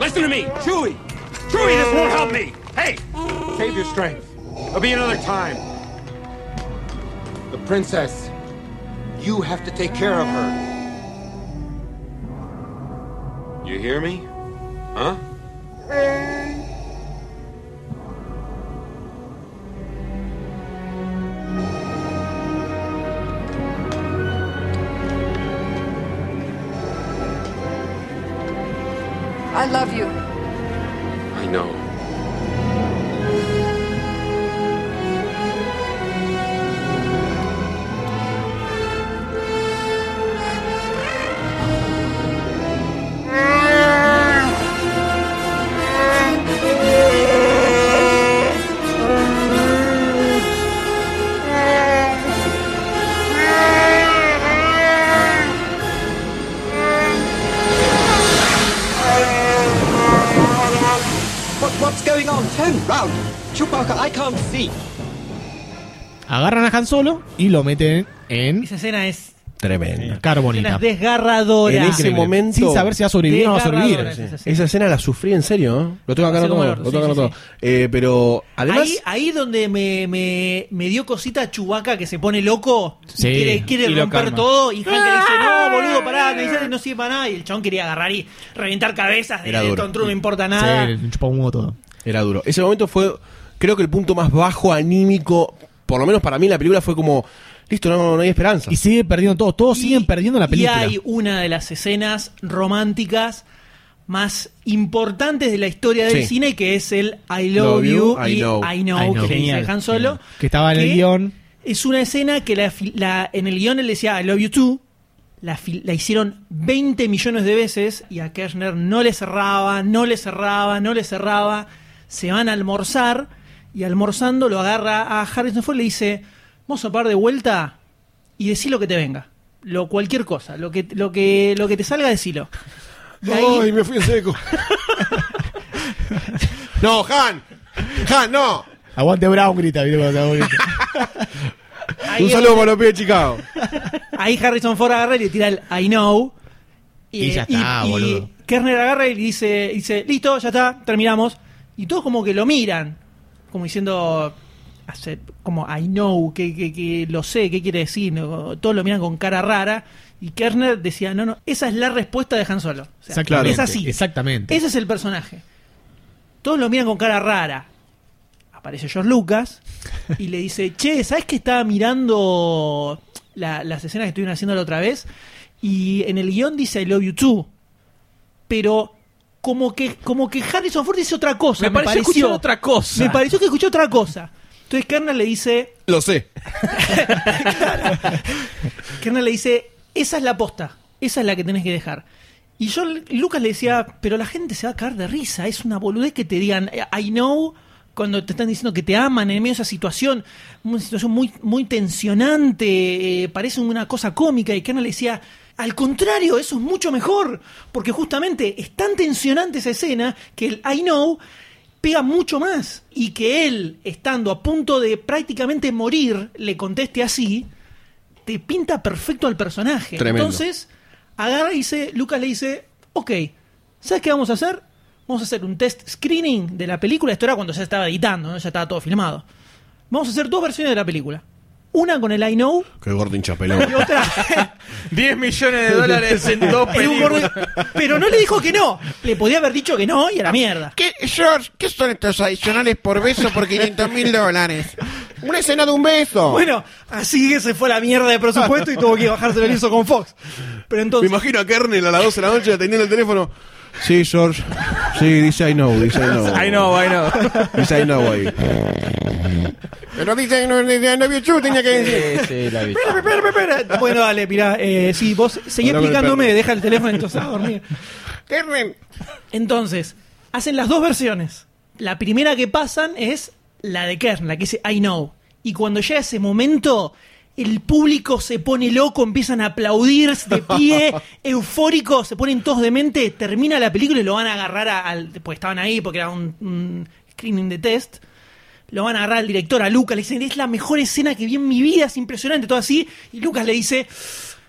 listen to me, Chewie. Chewie, this won't help me. Hey, save your strength. There'll be another time. The princess. You have to take care of her. You hear me? Huh? Uh, Solo y lo meten en. Esa escena es Tremendo. Caro Escenas bonita. desgarradoras. En ese Increíble. momento. Sin saber si va a sobrevivir o no va a sobrevivir. Esa escena la sufrí en serio, ¿eh? Lo tengo acá como anotado. Lo tengo sí, anotado. Eh, pero además. ahí, ahí donde me, me, me dio cosita Chubaca que se pone loco, Sí. quiere, quiere Y lo romper calma. todo, y Hank le dice, no, boludo, pará, me dice no sirve para nada, y el chabón quería agarrar y reventar cabezas de, Era de duro. Tom Cruise, no importa nada. Sí, le chupó un huevo todo. Era duro. Ese momento fue, creo que el punto más bajo anímico, por lo menos para mí la película fue como, listo, no, no hay esperanza. Y sigue perdiendo todo. Todos siguen perdiendo la película. Y hay una de las escenas románticas más importantes de la historia del Sí. cine, que es el I love, Love you, you, I y know. I know, I know. que le dice Genial, Han Solo. Que estaba en el guion. Es una escena que la, en el guion él decía I love you too. La, la hicieron 20 millones de veces y a Kirchner no le cerraba, no le cerraba, no le cerraba. Se van a almorzar y almorzando lo agarra a Harrison Ford y le dice, vamos a parar de vuelta y decí lo que te venga. Lo, cualquier cosa, lo que, lo que, lo que te salga, decilo. Y ahí- Ay, me fui en seco. no, Han. Han, no. Aguante Brown grita, Un saludo para los pibes de Chicago. Ahí Harrison Ford agarra y le tira el I know. Y ya está, y boludo. Kerner agarra y dice, dice, listo, ya está, terminamos. Y todos como que lo miran, como diciendo, hace- como I know, que, que, que lo sé, qué quiere decir. ¿no? Todos lo miran con cara rara. Y Kerner decía, no, no, esa es la respuesta de Han Solo. O sea, Exactamente. Es así. Exactamente. Ese es el personaje. Todos lo miran con cara rara. Aparece George Lucas y le dice, che, ¿sabes que estaba mirando la- las escenas que estuvieron haciendo la otra vez? Y en el guion dice I love you too. Pero como que, como que Harrison Ford dice otra cosa. Me pareció escuchar otra cosa. Me pareció que escuchó otra cosa. Entonces Kerner le dice, Lo sé. Kerner le dice, esa es la posta, esa es la que tenés que dejar. Y yo, Lucas le decía, pero la gente se va a caer de risa, es una boludez que te digan, I know, cuando te están diciendo que te aman en medio de esa situación, una situación muy, muy tensionante, eh, parece una cosa cómica, y Kerner le decía, al contrario, eso es mucho mejor, porque justamente es tan tensionante esa escena que el I know pega mucho más y que él, estando a punto de prácticamente morir, le conteste así, te pinta perfecto al personaje. Tremendo. Entonces, agarra y dice, Lucas le dice, ok, ¿sabes qué vamos a hacer? Vamos a hacer un test screening de la película. Esto era cuando ya estaba editando, ¿no? ya estaba todo filmado. Vamos a hacer dos versiones de la película. Una con el I Know Qué gordo hinchapelón. y otra 10 millones de dólares en dos en un películas. gordo- Pero no le dijo que no. Le podía haber dicho que no y a la mierda. ¿Qué, George, ¿qué son estos adicionales por beso por 500 mil dólares? Una escena de un beso. Bueno, así que se fue la mierda de presupuesto y tuvo que bajarse el hizo con Fox. Pero Me entonces, imagino a Kernel a las 12 de la noche atendiendo el teléfono. Sí, George. Sí, dice I know, dice I know. I know, I know. Dice I know ahí. Pero dice, no, no, no, no, tenía que decir. Sí, sí, la vi. Espera, espera, espera, espera. Bueno, dale, mirá. Eh, sí, vos seguí explicándome, deja el teléfono entonces a dormir. Entonces, hacen las dos versiones. La primera que pasan es la de Kern, la que dice I know. Y cuando llega ese momento, el público se pone loco, empiezan a aplaudir de pie, eufóricos, se ponen todos de mente, termina la película y lo van a agarrar a- al. Pues estaban ahí porque era un, un screening de test. Lo van a agarrar al director, a Lucas, le dicen, es la mejor escena que vi en mi vida, es impresionante, todo así. Y Lucas le dice,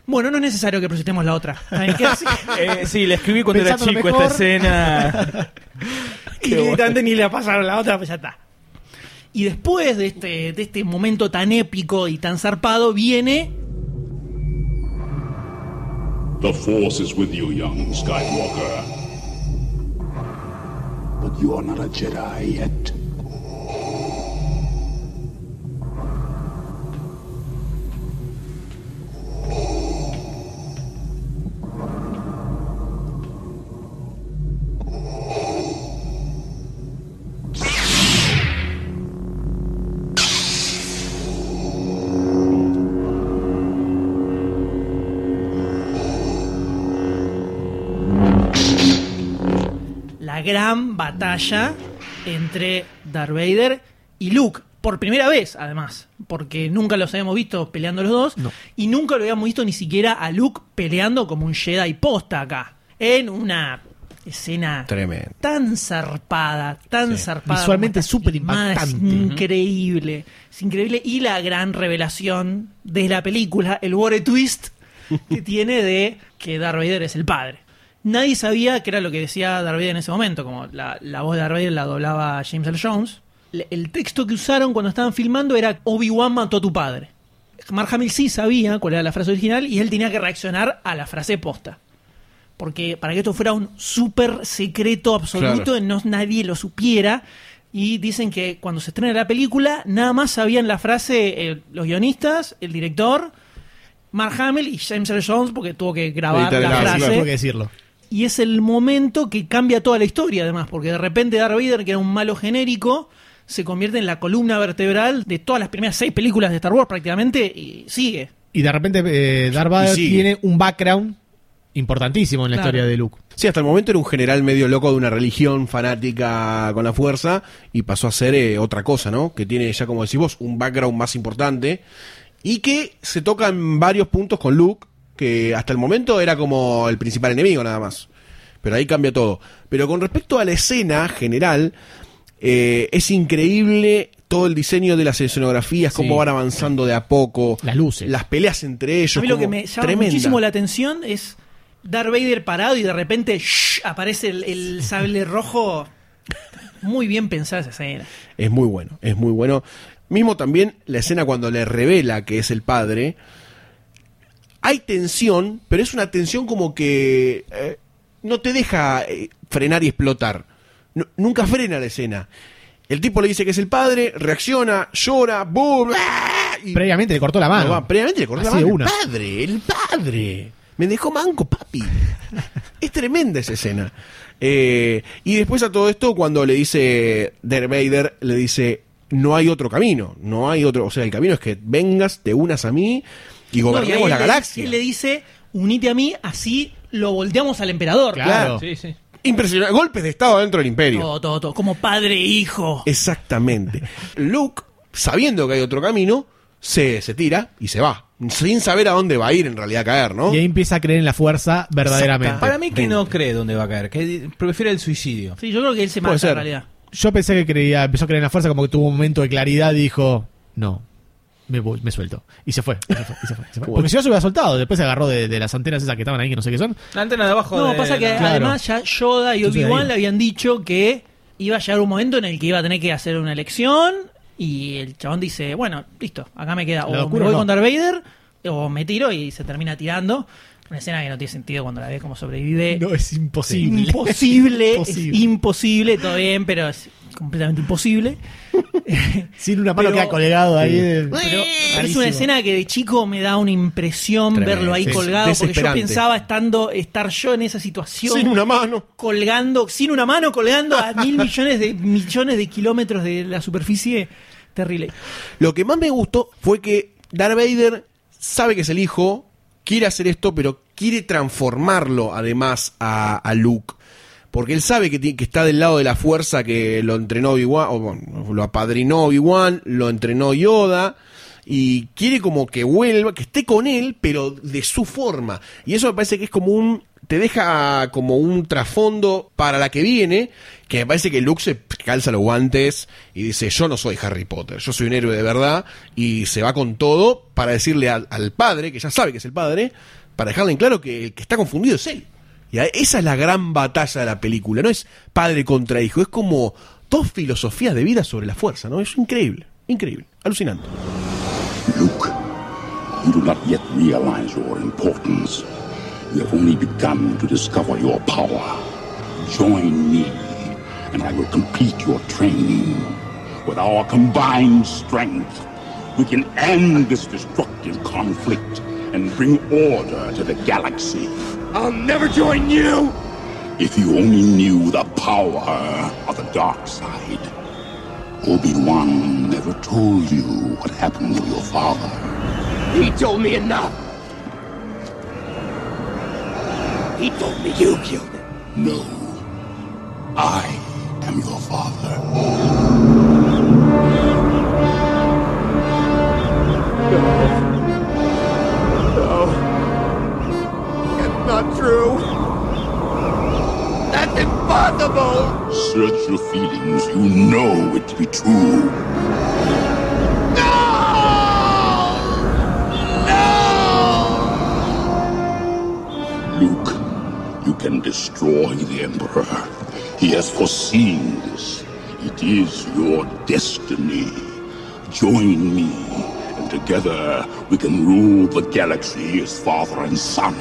bueno, no es necesario que presentemos la otra. Eh, sí, le escribí cuando era chico mejor. esta escena. y directamente ni le pasaron la otra, pues ya está. Y después de este, de este momento tan épico y tan zarpado, viene The Force is with you, young Skywalker. But you are not a Jedi yet. Gran batalla entre Darth Vader y Luke. Por primera vez, además, porque nunca los habíamos visto peleando los dos y nunca lo habíamos visto ni siquiera a Luke peleando como un Jedi posta acá. En una escena Tremendo. tan zarpada, tan zarpada. Visualmente súper impactante. increíble. Es increíble. Y la gran revelación de la película, el War Twist, que tiene de que Darth Vader es el padre. Nadie sabía que era lo que decía Darth Vader en ese momento, como la, la voz de Darth Vader la doblaba James L. Jones. Le- El texto que usaron cuando estaban filmando era Obi-Wan mató a tu padre. Mark Hamill sí sabía cuál era la frase original y él tenía que reaccionar a la frase posta. Porque para que esto fuera un súper secreto absoluto, Claro. no nadie lo supiera. Y dicen que cuando se estrena la película, nada más sabían la frase eh, los guionistas, el director, Mark Hamill y James Earl Jones, porque tuvo que grabar Editar la frase. tuvo que decirlo. Y es el momento que cambia toda la historia, además, porque de repente Darth Vader, que era un malo genérico, se convierte en la columna vertebral de todas las primeras seis películas de Star Wars prácticamente y sigue. Y de repente eh, Darth Vader tiene un background importantísimo en la Claro. historia de Luke. Sí, hasta el momento era un general medio loco de una religión fanática con la fuerza y pasó a ser eh, otra cosa, ¿no? Que tiene ya, como decís vos, un background más importante y que se toca en varios puntos con Luke, que hasta el momento era como el principal enemigo nada más. Pero ahí cambia todo. Pero con respecto a la escena general, eh, es increíble todo el diseño de las escenografías, cómo Sí. van avanzando de a poco. Las luces. Las peleas entre ellos. A mí lo que me llama tremenda. muchísimo la atención es Darth Vader parado y de repente ¡shh! aparece el, el sable rojo. Muy bien pensada esa escena. Es muy bueno, es muy bueno. Mismo también la escena cuando le revela que es el padre. Hay tensión, pero es una tensión como que eh, no te deja eh, frenar y explotar. Nu- nunca frena la escena. El tipo le dice que es el padre, reacciona, llora, boom, ¡ah! y Previamente le cortó la mano. no, va, previamente le cortó Así la mano. una. El padre, el padre. Me dejó manco, papi. es tremenda esa escena. Eh, y después a todo esto, cuando le dice Darth Vader, le dice, no hay otro camino, no hay otro, o sea, el camino es que vengas, te unas a mí y No, y gobernemos la le- galaxia. Él le dice, unite a mí, así lo volteamos al emperador. Claro. Sí, sí. Impresionante. Golpes de estado dentro del imperio. Todo, todo, todo. Como padre e hijo. Exactamente. Luke, sabiendo que hay otro camino, se, se tira y se va. Sin saber a dónde va a ir en realidad a caer, ¿no? Y ahí empieza a creer en la fuerza verdaderamente. Para mí que no cree dónde va a caer, que prefiere el suicidio. Sí, yo creo que él se mata en realidad. Yo pensé que creía, empezó a creer en la fuerza como que tuvo un momento de claridad y dijo, no, me, voy, me suelto. Y se fue. y se fue, y se fue, y se fue. Porque si no se hubiera soltado, después se agarró de, de las antenas esas que estaban ahí, que no sé qué son. La antena de abajo No, de pasa que Claro. además ya Yoda y Obi-Wan le habían dicho que iba a llegar un momento en el que iba a tener que hacer una elección y el chabón dice, bueno, listo, acá me queda o me voy no. con Darth Vader o me tiro y se termina tirando. Una escena que no tiene sentido cuando la ves como sobrevive. No, es imposible. Imposible, Imposible. es imposible, todo bien, pero es completamente imposible. Sin una mano Pero- queda colgado ahí. De- Pero es una escena que de chico me da una impresión Tremendo, verlo ahí sí, colgado, porque yo pensaba estando estar yo en esa situación Sin una mano. colgando, sin una mano, colgando a mil millones de millones de kilómetros de la superficie. Terrible. Lo que más me gustó fue que Darth Vader sabe que es el hijo, quiere hacer esto, pero quiere transformarlo además a, a Luke. Porque él sabe que, que está del lado de la fuerza que lo entrenó Obi-Wan, o bueno, lo apadrinó Obi-Wan, lo entrenó Yoda, y quiere como que vuelva, que esté con él, pero de su forma. Y eso me parece que es como un. te deja como un trasfondo para la que viene, que me parece que Luke se calza los guantes y dice: Yo no soy Harry Potter, yo soy un héroe de verdad, y se va con todo para decirle al, al padre, que ya sabe que es el padre, para dejarle en claro que el que está confundido es él. Y esa es la gran batalla de la película. No es padre contra hijo, es como dos filosofías de vida sobre la fuerza, ¿no? Es increíble, increíble, alucinante. Luke, you do not yet realize your importance. You have only begun to discover your power. Join me, and I will complete your training. With our combined strength, we can end this destructive conflict and bring order to the galaxy. I'll never join you! If you only knew the power of the dark side. Obi-Wan never told you what happened to your father. He told me enough! He told me you killed him. No. I am your father. Impossible! Search your feelings. You know it to be true. Luke, you can destroy the Emperor. He has foreseen this. It is your destiny. Join me, and together we can rule the galaxy as father and son.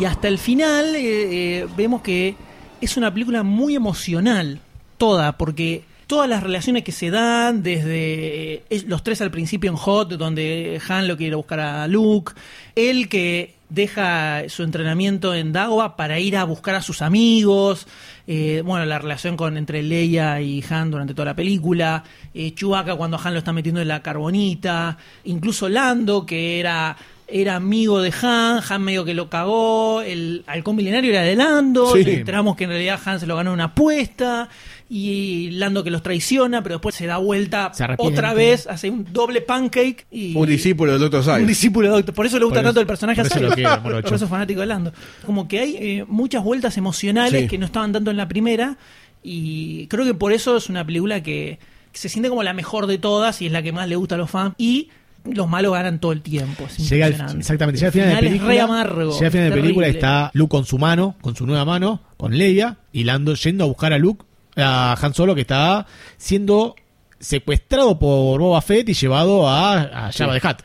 Y hasta el final eh, eh, vemos que es una película muy emocional, toda, porque todas las relaciones que se dan, desde eh, los tres al principio en Hot, donde Han lo quiere buscar a Luke, él que deja su entrenamiento en Dagobah para ir a buscar a sus amigos, bueno, la relación con entre Leia y Han durante toda la película, eh, Chewbacca cuando Han lo está metiendo en la carbonita, incluso Lando que era era amigo de Han, Han medio que lo cagó, el halcón milenario era de Lando, Sí. y enteramos que en realidad Han se lo ganó en una apuesta, y Lando que los traiciona, pero después se da vuelta Se otra vez, hace un doble pancake y Un discípulo del Dr. un Sayles. discípulo de Doctor. Por eso le gusta tanto el personaje a por eso quiero. Por eso es fanático de Lando. Como que hay eh, muchas vueltas emocionales Sí. que no estaban dando en la primera. Y creo que por eso es una película que, que se siente como la mejor de todas y es la que más le gusta a los fans. Y los malos ganan todo el tiempo. Es Llega al- exactamente, llega al final, de la es película. re amargo. llega al final de la película está Luke con su mano, con su nueva mano, con Leia, y Lando yendo a buscar a Luke, a Han Solo, que está siendo secuestrado por Boba Fett y llevado a, a Jabba Sí. the Hutt.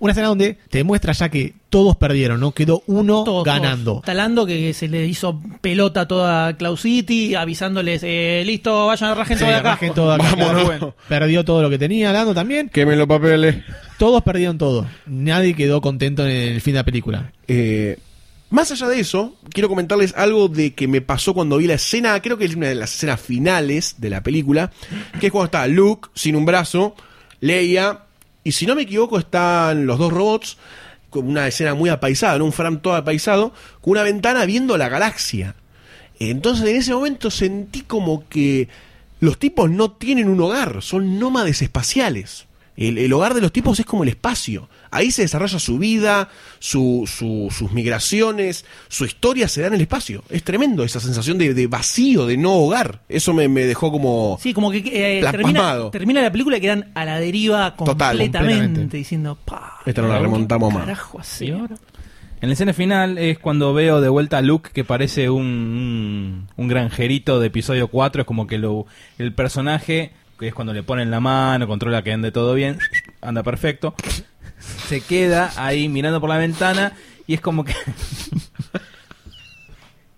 Una escena donde te demuestra ya que todos perdieron, ¿no? Quedó uno Todos, ganando. todos. Está Lando que se le hizo pelota a toda Cloud City, avisándoles, eh, listo, vayan a rajen Sí, todo de acá. rajen todo acá. Vámonos. Perdió todo lo que tenía, Lando también. Quemen los papeles. Todos perdieron todo. Nadie quedó contento en el fin de la película. Eh, más allá de eso, quiero comentarles algo de que me pasó cuando vi la escena, creo que es una de las escenas finales de la película, que es cuando está Luke sin un brazo, Leia, y si no me equivoco están los dos robots, con una escena muy apaisada, un frame todo apaisado, con una ventana viendo la galaxia. Entonces en ese momento sentí como que los tipos no tienen un hogar, son nómades espaciales. El hogar de los tipos es como el espacio. Ahí se desarrolla su vida, su- su- sus migraciones, su historia se da en el espacio. Es tremendo esa sensación de, de vacío, de no hogar. Eso me, me dejó como... Sí, como que eh, Plasmado. termina, termina la película y quedan a la deriva Total. completamente, diciendo, pa, Esta no la ¿qué remontamos más. carajo ahora? En la escena final es cuando veo de vuelta a Luke que parece un, un, un granjerito de episodio 4. Es como que lo, el personaje, que es cuando le ponen la mano, controla que ande todo bien, anda perfecto, se queda ahí mirando por la ventana y es como que...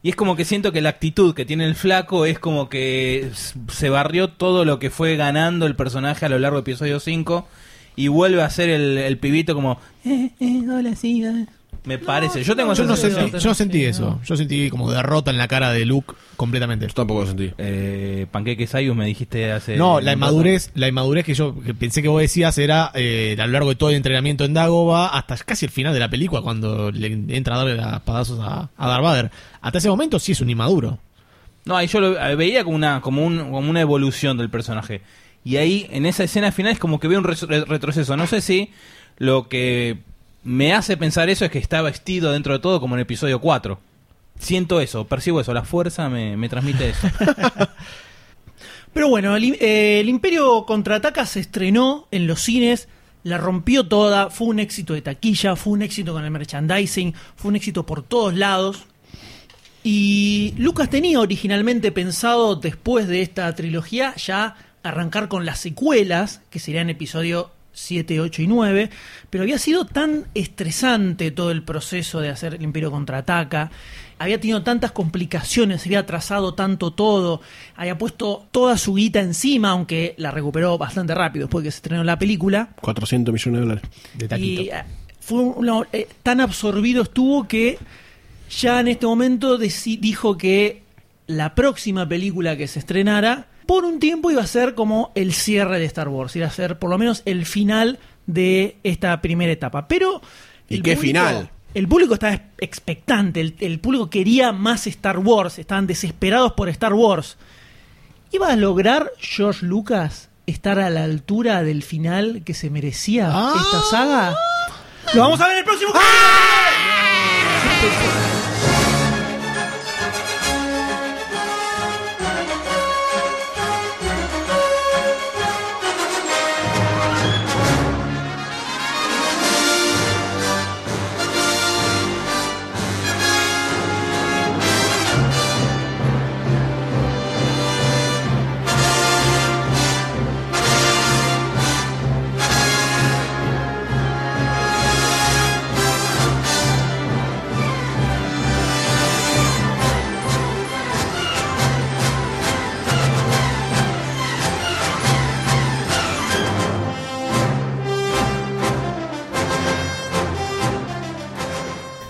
Y es como que siento que la actitud que tiene el flaco es como que se barrió todo lo que fue ganando el personaje a lo largo de episodio 5 y vuelve a ser el, pibito como... Eh, eh, hola, sí, eh". Me parece. Yo tengo Yo no esa sentí, sensación. yo no sentí eso. Yo sentí como derrota en la cara de Luke completamente. Yo tampoco lo sentí. Eh, Panqueque Sayus me dijiste hace... No, la un rato. inmadurez, la inmadurez que yo que pensé que vos decías era eh, a lo largo de todo el entrenamiento en Dagobah hasta casi el final de la película cuando le entra a darle las padazos a, a Darth Vader. Hasta ese momento sí es un inmaduro. No, ahí yo lo eh, veía como una, como, un- como una evolución del personaje. Y ahí, en esa escena final, es como que veo un re- retroceso. No sé si lo que me hace pensar eso es que está vestido dentro de todo como en episodio 4. Siento eso, percibo eso. La fuerza me, me transmite eso. Pero bueno, el, eh, el Imperio Contraataca se estrenó en los cines, la rompió toda, fue un éxito de taquilla, fue un éxito con el merchandising, fue un éxito por todos lados. Y Lucas tenía originalmente pensado, después de esta trilogía, ya arrancar con las secuelas, que serían episodio 7, 8 y 9, pero había sido tan estresante todo el proceso de hacer el Imperio Contraataca, había tenido tantas complicaciones, se había atrasado tanto todo, había puesto toda su guita encima, aunque la recuperó bastante rápido después de que se estrenó la película. 400 millones de dólares. De Y eh, fue eh, tan absorbido estuvo que ya en este momento dijo que la próxima película que se estrenara por un tiempo iba a ser como el cierre de Star Wars, iba a ser por lo menos el final de esta primera etapa. Pero ¿Y qué público- final? El público estaba expectante, el, el público quería más Star Wars, estaban desesperados por Star Wars. ¿Iba a lograr George Lucas estar a la altura del final que se merecía esta saga? Lo vamos a ver en el próximo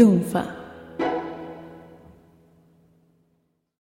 Lunfa.